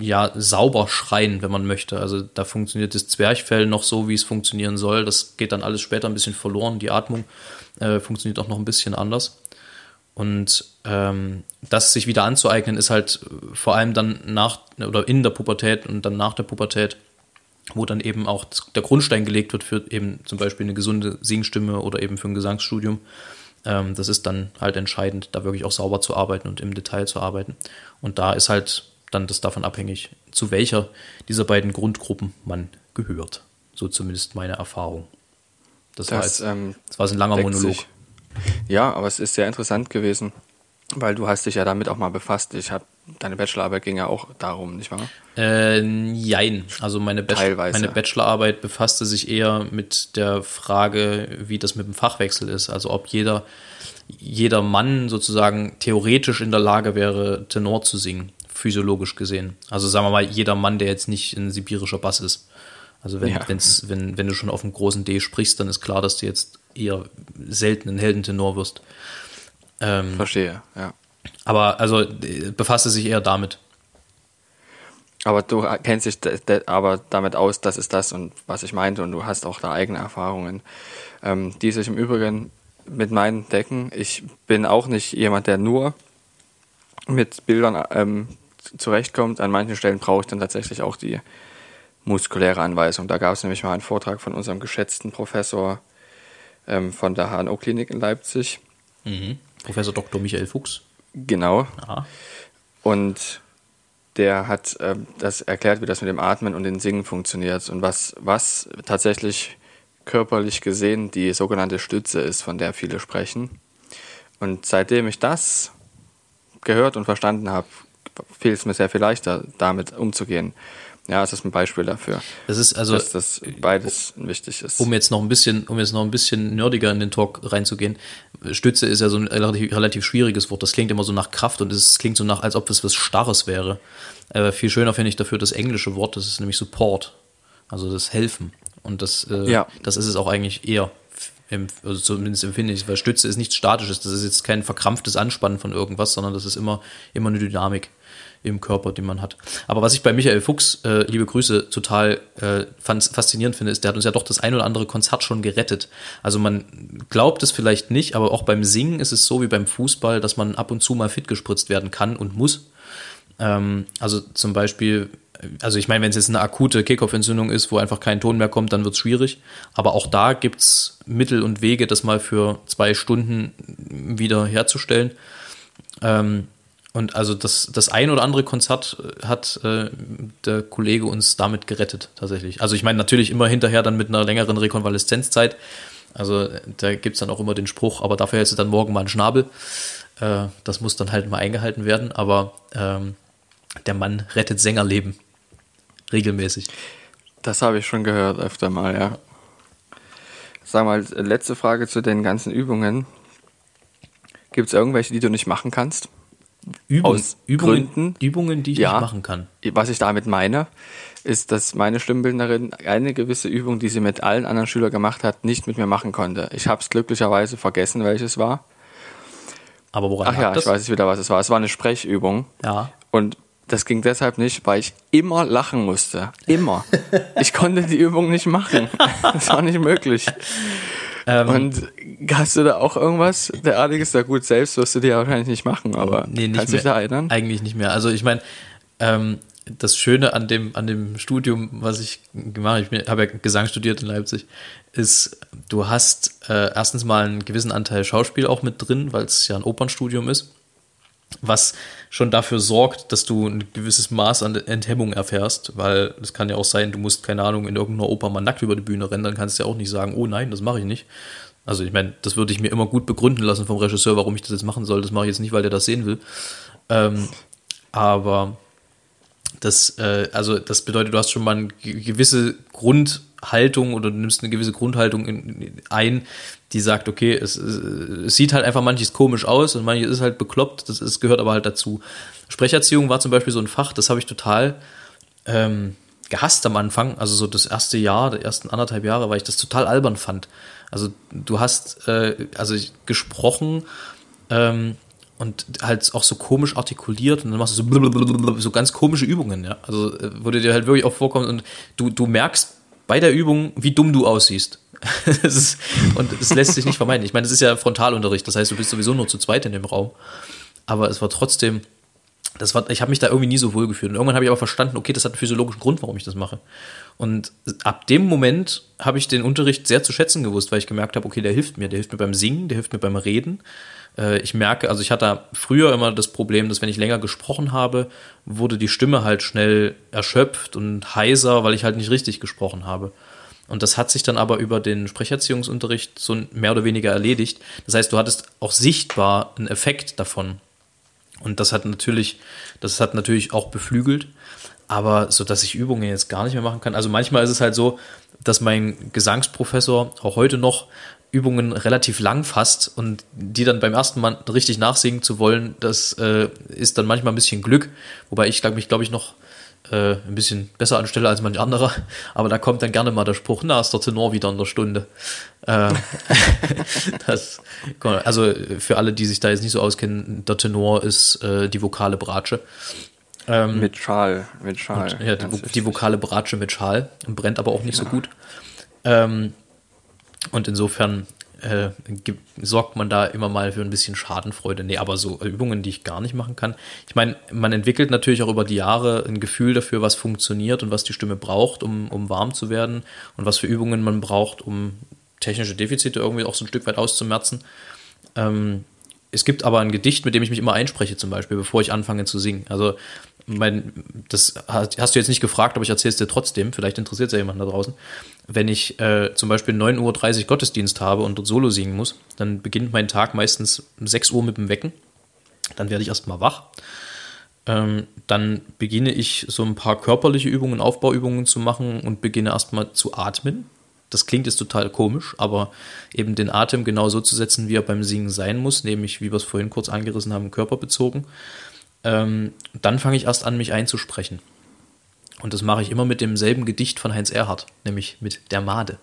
ja, sauber schreien, wenn man möchte. Also da funktioniert das Zwerchfell noch so, wie es funktionieren soll. Das geht dann alles später ein bisschen verloren. Die Atmung äh, funktioniert auch noch ein bisschen anders. Und ähm, das sich wieder anzueignen, ist halt vor allem dann nach oder in der Pubertät und dann nach der Pubertät, wo dann eben auch der Grundstein gelegt wird für eben zum Beispiel eine gesunde Singstimme oder eben für ein Gesangsstudium. Ähm, das ist dann halt entscheidend, da wirklich auch sauber zu arbeiten und im Detail zu arbeiten. Und da ist halt dann das davon abhängig, zu welcher dieser beiden Grundgruppen man gehört. So zumindest meine Erfahrung. Das, das war, jetzt, ähm, das war ein langer Monolog. Sich. Ja, aber es ist sehr interessant gewesen, weil du hast dich ja damit auch mal befasst. Ich habe deine Bachelorarbeit ging ja auch darum, nicht wahr? Äh, jein. Also meine, Bachelor, meine Bachelorarbeit befasste sich eher mit der Frage, wie das mit dem Fachwechsel ist. Also ob jeder, jeder Mann sozusagen theoretisch in der Lage wäre, Tenor zu singen, physiologisch gesehen. Also sagen wir mal, jeder Mann, der jetzt nicht ein sibirischer Bass ist. Also wenn, ja. wenn, wenn du schon auf einem großen D sprichst, dann ist klar, dass du jetzt eher selten ein Heldentenor wirst. Ähm, Verstehe, ja. Aber also befasste sich eher damit. Aber du kennst dich aber damit aus, das ist das und was ich meinte und du hast auch da eigene Erfahrungen, ähm, die sich im Übrigen mit meinen decken. Ich bin auch nicht jemand, der nur mit Bildern ähm, zurechtkommt. An manchen Stellen brauche ich dann tatsächlich auch die muskuläre Anweisung. Da gab es nämlich mal einen Vortrag von unserem geschätzten Professor ähm, von der HNO-Klinik in Leipzig. Mhm. Professor Dr. Michael Fuchs. Genau. Aha. Und der hat äh, das erklärt, wie das mit dem Atmen und dem Singen funktioniert und was, was tatsächlich körperlich gesehen die sogenannte Stütze ist, von der viele sprechen. Und seitdem ich das gehört und verstanden habe, fiel es mir sehr viel leichter, damit umzugehen. Ja, es ist ein Beispiel dafür. Das ist also, dass das beides wichtig ist. Um jetzt noch ein bisschen, um jetzt noch ein bisschen nerdiger in den Talk reinzugehen. Stütze ist ja so ein relativ, relativ schwieriges Wort. Das klingt immer so nach Kraft und es klingt so nach, als ob es was Starres wäre. Äh, viel schöner finde ich dafür das englische Wort. Das ist nämlich Support. Also das Helfen. Und das, äh, ja. das ist es auch eigentlich eher. also zumindest empfinde ich, weil Stütze ist nichts Statisches. Das ist jetzt kein verkrampftes Anspannen von irgendwas, sondern das ist immer, immer eine Dynamik im Körper, den man hat. Aber was ich bei Michael Fuchs, äh, liebe Grüße, total äh, faszinierend finde, ist, der hat uns ja doch das ein oder andere Konzert schon gerettet. Also man glaubt es vielleicht nicht, aber auch beim Singen ist es so wie beim Fußball, dass man ab und zu mal fit gespritzt werden kann und muss. Ähm, also zum Beispiel, also ich meine, wenn es jetzt eine akute Kickoff-Entzündung ist, wo einfach kein Ton mehr kommt, dann wird es schwierig. Aber auch da gibt es Mittel und Wege, das mal für zwei Stunden wieder herzustellen. Ähm, und also das, das ein oder andere Konzert äh, hat äh, der Kollege uns damit gerettet, tatsächlich. Also ich meine natürlich immer hinterher dann mit einer längeren Rekonvaleszenzzeit. Also da gibt es dann auch immer den Spruch, aber dafür hättest du dann morgen mal einen Schnabel. Äh, das muss dann halt mal eingehalten werden. Aber ähm, der Mann rettet Sängerleben. Regelmäßig. Das habe ich schon gehört öfter mal, ja. Sag mal, letzte Frage zu den ganzen Übungen. Gibt es irgendwelche, die du nicht machen kannst? Übung, aus Übungen, Gründen. Übungen, die ich ja, nicht machen kann. Was ich damit meine, ist, dass meine Stimmbildnerin eine gewisse Übung, die sie mit allen anderen Schülern gemacht hat, nicht mit mir machen konnte. Ich habe es glücklicherweise vergessen, welches war. Aber woran Ach ja, das? ich weiß jetzt wieder, was es war. Es war eine Sprechübung. Ja. Und das ging deshalb nicht, weil ich immer lachen musste. Immer. ich konnte die Übung nicht machen. Das war nicht möglich. Ähm, und hast du da auch irgendwas derartiges? Da gut, selbst wirst du dir wahrscheinlich nicht machen, aber nee, kannst du dich da erinnern? Eigentlich nicht mehr. Also ich meine, ähm, das Schöne an dem, an dem Studium, was ich gemacht habe, ich habe ja Gesang studiert in Leipzig, ist, du hast äh, erstens mal einen gewissen Anteil Schauspiel auch mit drin, weil es ja ein Opernstudium ist. Was schon dafür sorgt, dass du ein gewisses Maß an Enthemmung erfährst, weil es kann ja auch sein, du musst, keine Ahnung, in irgendeiner Oper mal nackt über die Bühne rennen, dann kannst du ja auch nicht sagen, oh nein, das mache ich nicht. Also ich meine, das würde ich mir immer gut begründen lassen vom Regisseur, warum ich das jetzt machen soll. Das mache ich jetzt nicht, weil der das sehen will. Ähm, aber das, äh, also das bedeutet, du hast schon mal eine gewisse Grundhaltung oder du nimmst eine gewisse Grundhaltung in, in, ein, die sagt, okay, es, es, sieht halt einfach manches komisch aus und manches ist halt bekloppt, das ist, gehört aber halt dazu. Sprecherziehung war zum Beispiel so ein Fach, das habe ich total ähm, gehasst am Anfang, also so das erste Jahr, die ersten anderthalb Jahre, weil ich das total albern fand. Also du hast äh, also gesprochen ähm, und halt auch so komisch artikuliert und dann machst du so, so ganz komische Übungen, ja. Also äh, wo du dir halt wirklich auch vorkommt und du, du merkst bei der Übung, wie dumm du aussiehst. ist, und es lässt sich nicht vermeiden. Ich meine, es ist ja Frontalunterricht, das heißt, du bist sowieso nur zu zweit in dem Raum. Aber es war trotzdem, das war, ich habe mich da irgendwie nie so wohl gefühlt. Und irgendwann habe ich aber verstanden, okay, das hat einen physiologischen Grund, warum ich das mache. Und ab dem Moment habe ich den Unterricht sehr zu schätzen gewusst, weil ich gemerkt habe, okay, der hilft mir. Der hilft mir beim Singen, der hilft mir beim Reden. Äh, ich merke, also ich hatte früher immer das Problem, dass wenn ich länger gesprochen habe, wurde die Stimme halt schnell erschöpft und heiser, weil ich halt nicht richtig gesprochen habe. Und das hat sich dann aber über den Sprecherziehungsunterricht so mehr oder weniger erledigt. Das heißt, du hattest auch sichtbar einen Effekt davon. Und das hat natürlich, das hat natürlich auch beflügelt. Aber so, dass ich Übungen jetzt gar nicht mehr machen kann. Also manchmal ist es halt so, dass mein Gesangsprofessor auch heute noch Übungen relativ lang fasst und die dann beim ersten Mal richtig nachsingen zu wollen, das äh, ist dann manchmal ein bisschen Glück. Wobei ich glaube mich, glaube ich, noch äh, ein bisschen besser anstelle als manch anderer. Aber da kommt dann gerne mal der Spruch, na, ist der Tenor wieder in der Stunde. Äh, das, also für alle, die sich da jetzt nicht so auskennen, der Tenor ist äh, die vokale Bratsche. Ähm, mit Schal, mit Schal. Und, ja, die, die, vokale Bratsche mit Schal brennt aber auch nicht ja. so gut. Ähm, und insofern äh, sorgt man da immer mal für ein bisschen Schadenfreude. Nee, aber so Übungen, die ich gar nicht machen kann. Ich meine, man entwickelt natürlich auch über die Jahre ein Gefühl dafür, was funktioniert und was die Stimme braucht, um, um warm zu werden und was für Übungen man braucht, um technische Defizite irgendwie auch so ein Stück weit auszumerzen. Ähm, es gibt aber ein Gedicht, mit dem ich mich immer einspreche, zum Beispiel, bevor ich anfange zu singen. Also, mein, das hast du jetzt nicht gefragt, aber ich erzähle es dir trotzdem. Vielleicht interessiert es ja jemanden da draußen. Wenn ich äh, zum Beispiel 9.30 Uhr Gottesdienst habe und dort Solo singen muss, dann beginnt mein Tag meistens um 6 Uhr mit dem Wecken. Dann werde ich erstmal wach. Ähm, dann beginne ich so ein paar körperliche Übungen, Aufbauübungen zu machen und beginne erstmal zu atmen das klingt jetzt total komisch, aber eben den Atem genau so zu setzen, wie er beim Singen sein muss, nämlich, wie wir es vorhin kurz angerissen haben, körperbezogen. Ähm, dann fange ich erst an, mich einzusprechen. Und das mache ich immer mit demselben Gedicht von Heinz Erhardt, nämlich mit der Made.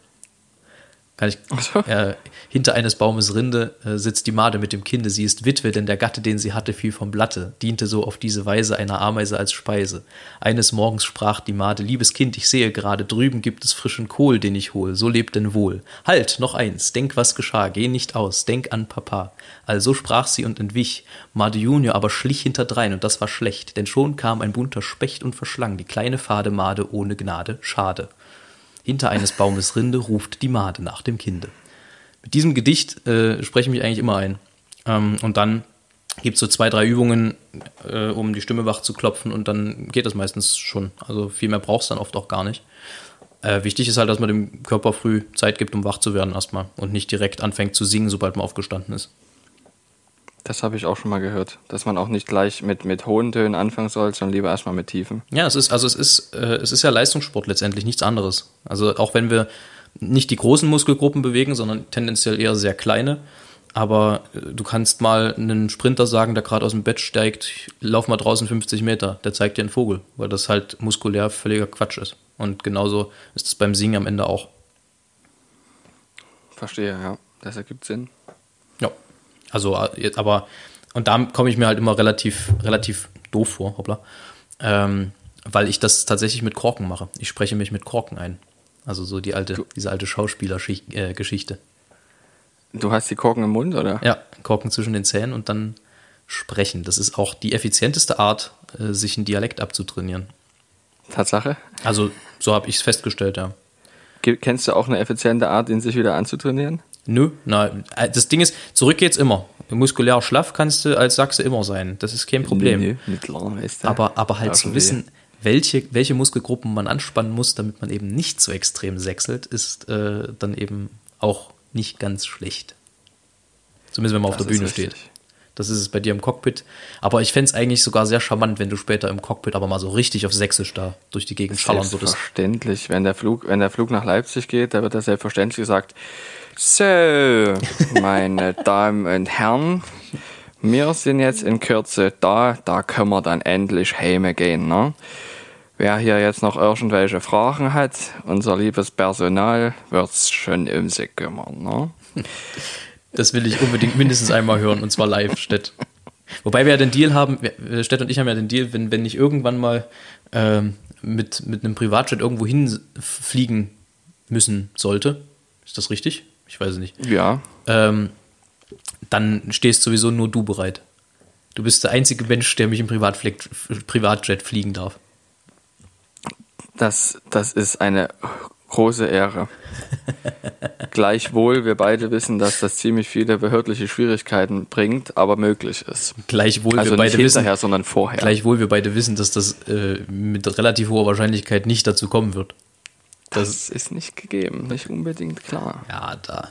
Kann ich, äh, hinter eines Baumes Rinde äh, sitzt die Made mit dem Kinde. Sie ist Witwe, denn der Gatte, den sie hatte, fiel vom Blatte, diente so auf diese Weise einer Ameise als Speise. Eines Morgens sprach die Made, liebes Kind, ich sehe gerade, drüben gibt es frischen Kohl, den ich hol, so lebt denn wohl. Halt, noch eins, denk, was geschah, geh nicht aus, denk an Papa. Also sprach sie und entwich, Made Junior aber schlich hinterdrein, und das war schlecht, denn schon kam ein bunter Specht und verschlang die kleine fade Made ohne Gnade, schade. Hinter eines Baumes Rinde ruft die Made nach dem Kinde. Mit diesem Gedicht äh, spreche ich mich eigentlich immer ein. Ähm, und dann gibt es so zwei, drei Übungen, äh, um die Stimme wach zu klopfen und dann geht das meistens schon. Also viel mehr brauchst du dann oft auch gar nicht. Äh, wichtig ist halt, dass man dem Körper früh Zeit gibt, um wach zu werden erstmal und nicht direkt anfängt zu singen, sobald man aufgestanden ist. Das habe ich auch schon mal gehört, dass man auch nicht gleich mit, mit hohen Tönen anfangen soll, sondern lieber erstmal mit tiefen. Ja, es ist, also es ist, äh, es ist ja Leistungssport letztendlich, nichts anderes. Also auch wenn wir nicht die großen Muskelgruppen bewegen, sondern tendenziell eher sehr kleine. Aber äh, du kannst mal einen Sprinter sagen, der gerade aus dem Bett steigt, lauf mal draußen 50 Meter, der zeigt dir einen Vogel, weil das halt muskulär völliger Quatsch ist. Und genauso ist es beim Singen am Ende auch. Verstehe, ja. Das ergibt Sinn. Also, äh, aber, und da komme ich mir halt immer relativ, relativ doof vor, hoppla. Ähm, weil ich das tatsächlich mit Korken mache. Ich spreche mich mit Korken ein. Also so die alte, diese alte Schauspielergeschichte. Äh, du hast die Korken im Mund, oder? Ja, Korken zwischen den Zähnen und dann sprechen. Das ist auch die effizienteste Art, äh, sich einen Dialekt abzutrainieren. Tatsache? Also, so habe ich es festgestellt, ja. Kennst du auch eine effiziente Art, ihn sich wieder anzutrainieren? Nö, na, äh, das Ding ist, zurück geht's immer. Muskulär schlaff kannst du als Sachse immer sein. Das ist kein Problem. Nö, nö. Aber, aber halt zu wissen, welche, welche Muskelgruppen man anspannen muss, damit man eben nicht so extrem sechselt, ist äh, dann eben auch nicht ganz schlecht. Zumindest wenn man auf Das der Bühne ist steht. richtig. Das ist es bei dir im Cockpit. Aber ich fänd's eigentlich sogar sehr charmant, wenn du später im Cockpit aber mal so richtig auf Sächsisch da durch die Gegend schallern würdest. Selbstverständlich, wenn der Flug, wenn der Flug nach Leipzig geht, da wird da selbstverständlich gesagt, so, meine Damen und Herren, wir sind jetzt in Kürze da, da können wir dann endlich heime gehen, ne? Wer hier jetzt noch irgendwelche Fragen hat, unser liebes Personal wird's schon um sich kümmern, ne? Das will ich unbedingt mindestens einmal hören und zwar live, Stett. Wobei wir ja den Deal haben, wir- Stett und ich haben ja den Deal, wenn, wenn ich irgendwann mal ähm, mit, mit einem Privatjet irgendwo hinfliegen müssen sollte, ist das richtig? Ich weiß es nicht. Ja, Ähm, dann stehst sowieso nur du bereit. Du bist der einzige Mensch, der mich im Privatflieg, Privatjet fliegen darf. das, das ist eine große Ehre. Gleichwohl, wir beide wissen, dass das ziemlich viele behördliche Schwierigkeiten bringt, aber möglich ist. Gleichwohl Also wir nicht beide wissen, hinterher, sondern vorher. gleichwohl wir beide wissen, dass das äh, mit relativ hoher Wahrscheinlichkeit nicht dazu kommen wird. Das ist nicht gegeben, nicht unbedingt klar. Ja, da.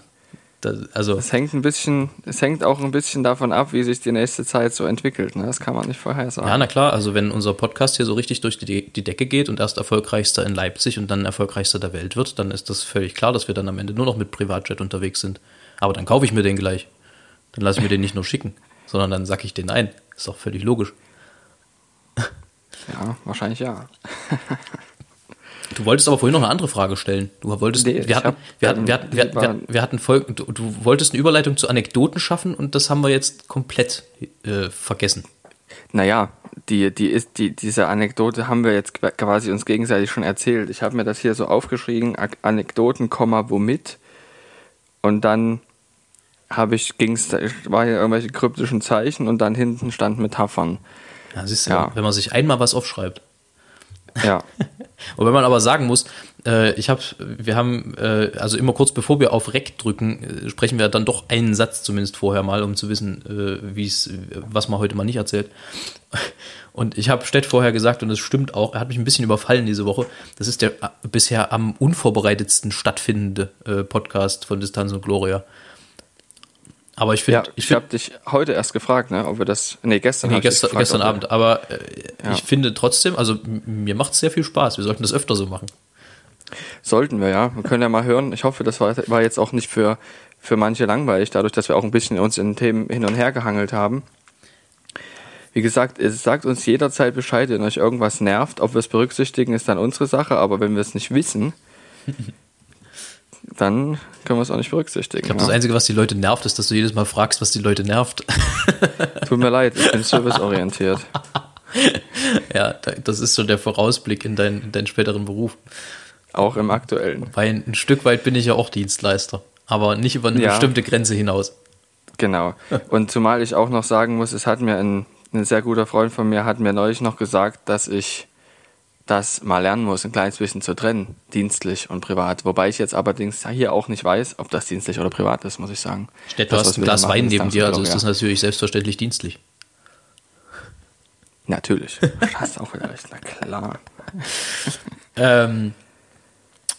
da also, Es hängt ein bisschen, es hängt auch ein bisschen davon ab, wie sich die nächste Zeit so entwickelt. Ne? Das kann man nicht vorhersagen. ja, na klar, also wenn unser Podcast hier so richtig durch die, die Decke geht und erst erfolgreichster in Leipzig und dann erfolgreichster der Welt wird, dann ist das völlig klar, dass wir dann am Ende nur noch mit Privatjet unterwegs sind. Aber dann kaufe ich mir den gleich. Dann lasse ich mir den nicht nur schicken, sondern dann sack ich den ein. Ist doch völlig logisch. ja, wahrscheinlich ja. Du wolltest aber vorhin noch eine andere Frage stellen. Du wolltest, Nee, wir, hatten, hab wir, hatten, wir, hatten, wir, hatten, wir, hatten, wir hatten Folgen, du, du wolltest eine Überleitung zu Anekdoten schaffen und das haben wir jetzt komplett äh, vergessen. Naja, die, die ist, die, diese Anekdote haben wir jetzt quasi uns gegenseitig schon erzählt. Ich habe mir das hier so aufgeschrieben, Anekdoten, Komma, womit. Und dann habe ich, ging's, war hier irgendwelche kryptischen Zeichen und dann hinten stand Metaphern. Ja, siehst du, Ja. wenn man sich einmal was aufschreibt. Ja, Und wenn man aber sagen muss, äh, ich habe, wir haben, äh, also immer kurz bevor wir auf Rec drücken, äh, sprechen wir dann doch einen Satz zumindest vorher mal, um zu wissen, äh, wie es, was man heute mal nicht erzählt. Und ich habe Stett vorher gesagt, und es stimmt auch, er hat mich ein bisschen überfallen diese Woche. Das ist der äh, bisher am unvorbereitetsten stattfindende äh, Podcast von Distanz und Gloria. Aber ich ja finde, ich find- habe dich heute erst gefragt, ne, ob wir das. Nee, gestern. Nee, ich gestern, gefragt, gestern Abend. Aber äh, Ja. ich finde trotzdem, also mir macht es sehr viel Spaß. Wir sollten das öfter so machen. Sollten wir, ja. Wir können ja mal hören. Ich hoffe, das war, war jetzt auch nicht für, für manche langweilig, dadurch, dass wir auch ein bisschen uns in Themen hin und her gehangelt haben. Wie gesagt, es sagt uns jederzeit Bescheid, wenn euch irgendwas nervt. Ob wir es berücksichtigen, ist dann unsere Sache, aber wenn wir es nicht wissen, dann können wir es auch nicht berücksichtigen. Ich glaube, ja. das Einzige, was die Leute nervt, ist, dass du jedes Mal fragst, was die Leute nervt. Tut mir leid, ich bin serviceorientiert. ja, da- das ist so der Vorausblick in, dein, in deinen späteren Beruf. Auch im aktuellen. Weil ein Stück weit bin ich ja auch Dienstleister. Aber nicht über eine Ja. bestimmte Grenze hinaus. Genau. Und zumal ich auch noch sagen muss, es hat mir ein, ein sehr guter Freund von mir hat mir neulich noch gesagt, dass ich das mal lernen muss, ein kleines bisschen zu trennen, dienstlich und privat. Wobei ich jetzt allerdings hier auch nicht weiß, ob das dienstlich oder privat ist, muss ich sagen. Stett, du Das, hast ein Glas Wein neben dir, also ist das natürlich selbstverständlich dienstlich. Natürlich. Hast auch wieder recht, na klar. Ähm,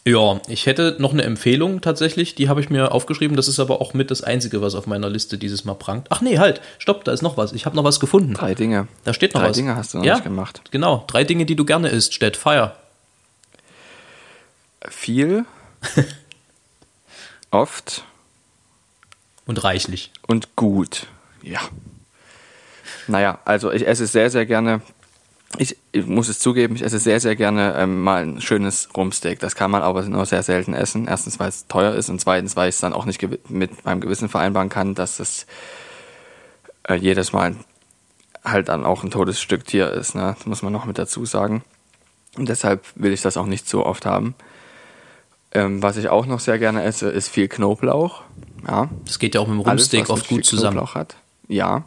ja, ich hätte noch eine Empfehlung tatsächlich, die habe ich mir aufgeschrieben. Das ist aber auch mit das Einzige, was auf meiner Liste dieses Mal prangt. Ach nee, halt, stopp, da ist noch was. Ich habe noch was gefunden. Drei Dinge. Da steht noch Drei was. Dinge hast du noch ja, nicht gemacht. Genau, drei Dinge, die du gerne isst. Stedt, Feier. Viel, oft Und reichlich. und gut. Ja. Naja, also ich esse sehr, sehr gerne. Ich, ich muss es zugeben, ich esse sehr, sehr gerne ähm, mal ein schönes Rumsteak. Das kann man aber nur sehr selten essen. Erstens, weil es teuer ist und zweitens, weil ich es dann auch nicht mit meinem Gewissen vereinbaren kann, dass es äh, jedes Mal halt dann auch ein totes Stück Tier ist. Ne? Das muss man noch mit dazu sagen. Und deshalb will ich das auch nicht so oft haben. Ähm, was ich auch noch sehr gerne esse, ist viel Knoblauch. Ja, Das geht ja auch mit dem alles, Rumsteak was oft gut zusammen. Knoblauch hat. Ja.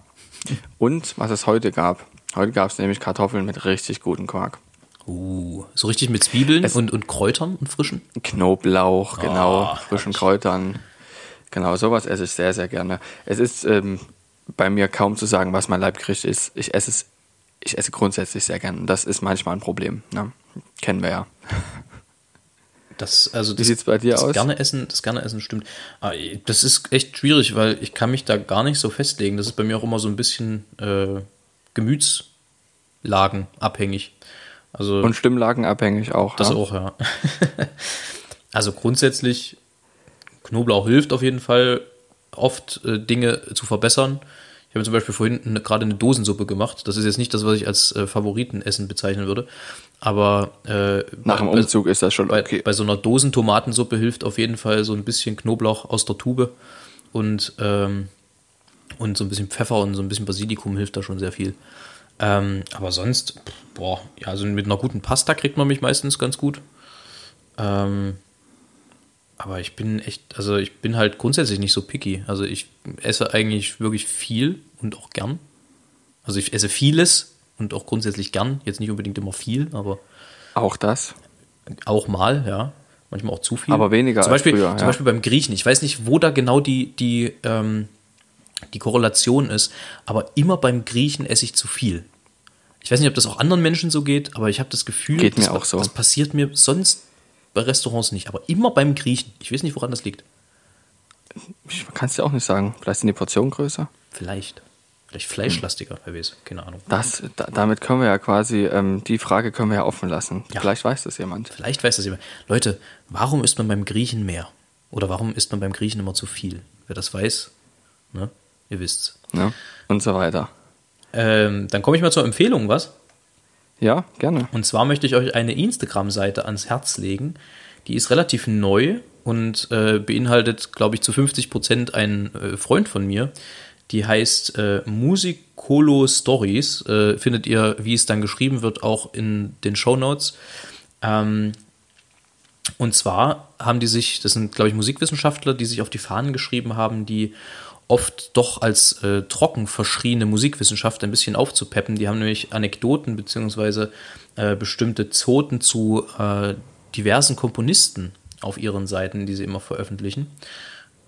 Und was es heute gab. Heute gab es nämlich Kartoffeln mit richtig gutem Quark. Uh, so richtig mit Zwiebeln Es- und, und Kräutern und frischen? Knoblauch, genau, Ah, frischen Kräutern. Genau, sowas esse ich sehr, sehr gerne. Es ist ähm, bei mir kaum zu sagen, was mein Leibgericht ist. Ich esse es, ich esse grundsätzlich sehr gerne. Das ist manchmal ein Problem. Ne? Kennen wir ja. Das, also das, Wie sieht's bei dir das aus? Gerne essen, das gerne essen stimmt. Aber das ist echt schwierig, weil ich kann mich da gar nicht so festlegen. Das ist bei mir auch immer so ein bisschen äh, Gemütslagen abhängig. Also Und stimmlagenabhängig auch. das ja? auch, ja. also grundsätzlich, Knoblauch hilft auf jeden Fall oft äh, Dinge zu verbessern. Ich habe zum Beispiel vorhin eine, gerade eine Dosensuppe gemacht. Das ist jetzt nicht das, was ich als äh, Favoritenessen bezeichnen würde. Aber äh, Nach dem bei- Umzug ist das schon bei, okay. bei so einer Dosentomatensuppe hilft auf jeden Fall so ein bisschen Knoblauch aus der Tube und, ähm, und so ein bisschen Pfeffer und so ein bisschen Basilikum hilft da schon sehr viel. Ähm, aber sonst, boah, ja, also mit einer guten Pasta kriegt man mich meistens ganz gut. Ähm, aber ich bin echt, also ich bin halt grundsätzlich nicht so picky. Also ich esse eigentlich wirklich viel und auch gern. Also ich esse vieles und auch grundsätzlich gern. Jetzt nicht unbedingt immer viel, aber Auch das. auch mal, ja. Manchmal auch zu viel. Aber weniger zum als Beispiel, früher, Zum ja. Beispiel beim Griechen. Ich weiß nicht, wo da genau die, die, ähm, die Korrelation ist, aber immer beim Griechen esse ich zu viel. Ich weiß nicht, ob das auch anderen Menschen so geht, aber ich habe das Gefühl, Geht mir das, auch so. das passiert mir sonst bei Restaurants nicht, aber immer beim Griechen. Ich weiß nicht, woran das liegt. Ich kann es dir auch nicht sagen. Vielleicht sind die Portionen größer. Vielleicht. Vielleicht fleischlastiger, wer weiß. Keine Ahnung. Das, da, damit können wir ja quasi, ähm, die Frage können wir ja offen lassen. Ja. Vielleicht weiß das jemand. Vielleicht weiß das jemand. Leute, warum isst man beim Griechen mehr? Oder warum isst man beim Griechen immer zu viel? Wer das weiß, ne? Ihr wisst's. Ne? Und so weiter. Ähm, dann komme ich mal zur Empfehlung, was? Ja, gerne. Und zwar möchte ich euch eine Instagram-Seite ans Herz legen. Die ist relativ neu und äh, beinhaltet, glaube ich, zu 50 Prozent einen äh, Freund von mir. Die heißt äh, Musicolo Stories. Äh, findet ihr, wie es dann geschrieben wird, auch in den Show Notes. Ähm, und zwar haben die sich, das sind, glaube ich, Musikwissenschaftler, die sich auf die Fahnen geschrieben haben, die oft doch als äh, trocken verschriene Musikwissenschaft ein bisschen aufzupeppen. Die haben nämlich Anekdoten beziehungsweise äh, bestimmte Zoten zu äh, diversen Komponisten auf ihren Seiten, die sie immer veröffentlichen.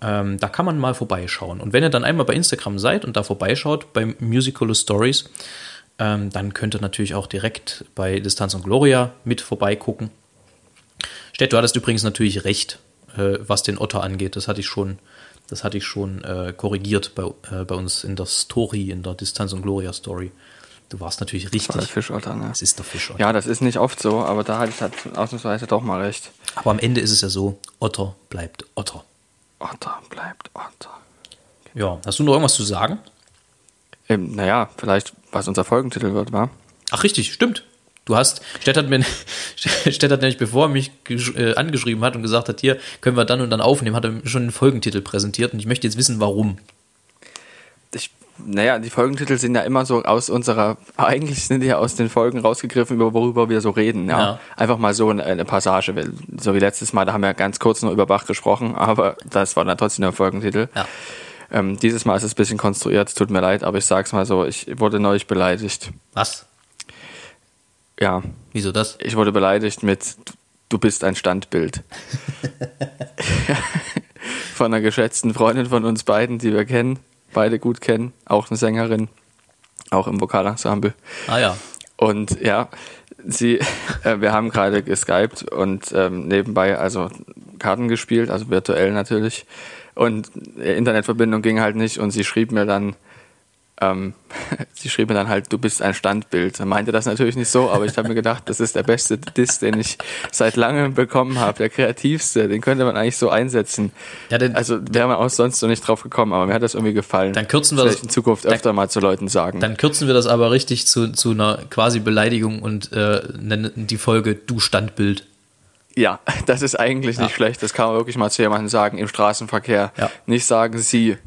Ähm, da kann man mal vorbeischauen. Und wenn ihr dann einmal bei Instagram seid und da vorbeischaut, bei Musical Stories, ähm, dann könnt ihr natürlich auch direkt bei Distanz und Gloria mit vorbeigucken. Stett, du hattest übrigens natürlich recht, äh, was den Otter angeht. Das hatte ich schon, das hatte ich schon äh, korrigiert bei, äh, bei uns in der Story, in der Distanz und Gloria Story. Du warst natürlich Das richtig. Fischotter, ne? Es ist der Fischotter. Ja, das ist nicht oft so, aber da hatte ich halt ausnahmsweise doch mal recht. Aber am Ende ist es ja so, Otter bleibt Otter. Otter bleibt Otter. Ja, hast du noch irgendwas zu sagen? Ähm, naja, vielleicht, was unser Folgentitel wird, war. Ach, richtig, stimmt. Du hast, Stett hat mir, Stett hat nämlich, bevor er mich äh, angeschrieben hat und gesagt hat, hier können wir dann und dann aufnehmen, hat er schon einen Folgentitel präsentiert und ich möchte jetzt wissen, warum. Ich, naja, die Folgentitel sind ja immer so aus unserer, eigentlich sind die ja aus den Folgen rausgegriffen, über worüber wir so reden. Ja. Ja. Einfach mal so eine, eine Passage. So wie letztes Mal, da haben wir ganz kurz nur über Bach gesprochen, aber das war dann trotzdem der Folgentitel. Ja. Ähm, dieses Mal ist es ein bisschen konstruiert, es tut mir leid, aber ich sag's mal so, ich wurde neulich beleidigt. Was? Ja, Wieso das? ich wurde beleidigt mit Du bist ein Standbild. von einer geschätzten Freundin von uns beiden, die wir kennen, beide gut kennen, auch eine Sängerin, auch im Vokalensemble. Ah ja. Und ja, sie, äh, wir haben gerade geskypt und ähm, nebenbei also Karten gespielt, also virtuell natürlich. Und äh, Internetverbindung ging halt nicht und sie schrieb mir dann, ähm, sie schrieb mir dann halt, du bist ein Standbild. Er meinte das natürlich nicht so, aber ich habe mir gedacht, das ist der beste Diss, den ich seit langem bekommen habe, der kreativste, den könnte man eigentlich so einsetzen. Ja, denn- also wäre man auch sonst so nicht drauf gekommen, aber mir hat das irgendwie gefallen. Dann kürzen wir das. das- in Zukunft dann- öfter mal zu Leuten sagen. Dann kürzen wir das aber richtig zu, zu einer quasi Beleidigung und äh, nennen die Folge Du Standbild. Ja, das ist eigentlich nicht Ja. schlecht. Das kann man wirklich mal zu jemandem sagen im Straßenverkehr. Ja. Nicht sagen sie,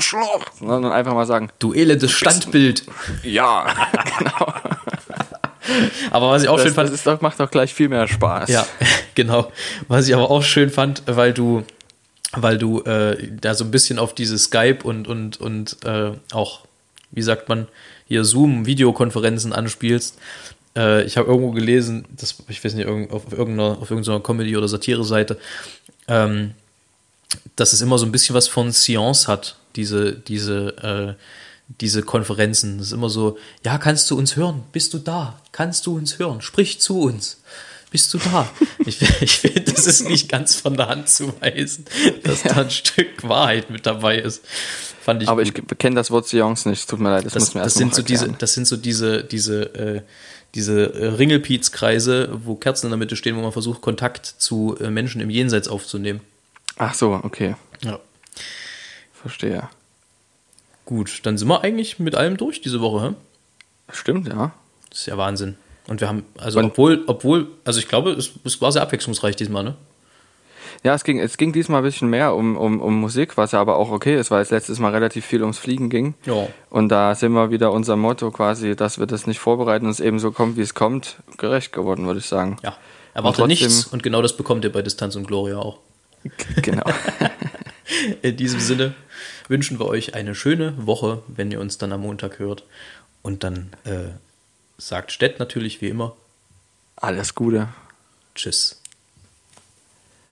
Schloch, sondern einfach mal sagen, Du elendes Standbild. ja, genau. Aber was ich auch Das, schön das fand, ist doch, macht doch gleich viel mehr Spaß. Ja, genau. Was ich aber auch schön fand, weil du, weil du äh, da so ein bisschen auf diese Skype und, und, und äh, auch, wie sagt man, hier Zoom-Videokonferenzen anspielst. Äh, ich habe irgendwo gelesen, das, ich weiß nicht, irgend- auf irgendeiner, auf irgendeiner Comedy- oder Satire-Seite, ähm, dass es immer so ein bisschen was von Science hat, diese, diese, äh, diese Konferenzen. Es ist immer so, ja, kannst du uns hören? Bist du da? Kannst du uns hören? Sprich zu uns. Bist du da? ich ich finde, das ist nicht ganz von der Hand zu weisen, dass ja. da ein Stück Wahrheit mit dabei ist. Fand ich Aber gut. ich kenne das Wort Seance nicht, tut mir leid, das, das muss mir das sind so diese, Das sind so diese, diese, äh, diese äh, Ringelpiez-Kreise, wo Kerzen in der Mitte stehen, wo man versucht, Kontakt zu äh, Menschen im Jenseits aufzunehmen. Ach so, okay. Ja. Verstehe. Gut, dann sind wir eigentlich mit allem durch diese Woche. Hä? Stimmt, ja. Das ist ja Wahnsinn. Und wir haben, also Und obwohl, obwohl, also ich glaube, es, es war sehr abwechslungsreich diesmal, ne? Ja, es ging, es ging diesmal ein bisschen mehr um, um, um Musik, was ja aber auch okay ist, weil es letztes Mal relativ viel ums Fliegen ging. Ja. Und da sind wir wieder unser Motto quasi, dass wir das nicht vorbereiten und es eben so kommt, wie es kommt, gerecht geworden, würde ich sagen. Ja, erwartet nichts und genau das bekommt ihr bei Distanz und Gloria auch. Genau. In diesem Sinne wünschen wir euch eine schöne Woche, wenn ihr uns dann am Montag hört. Und dann äh, sagt Stett natürlich wie immer. Alles Gute. Tschüss.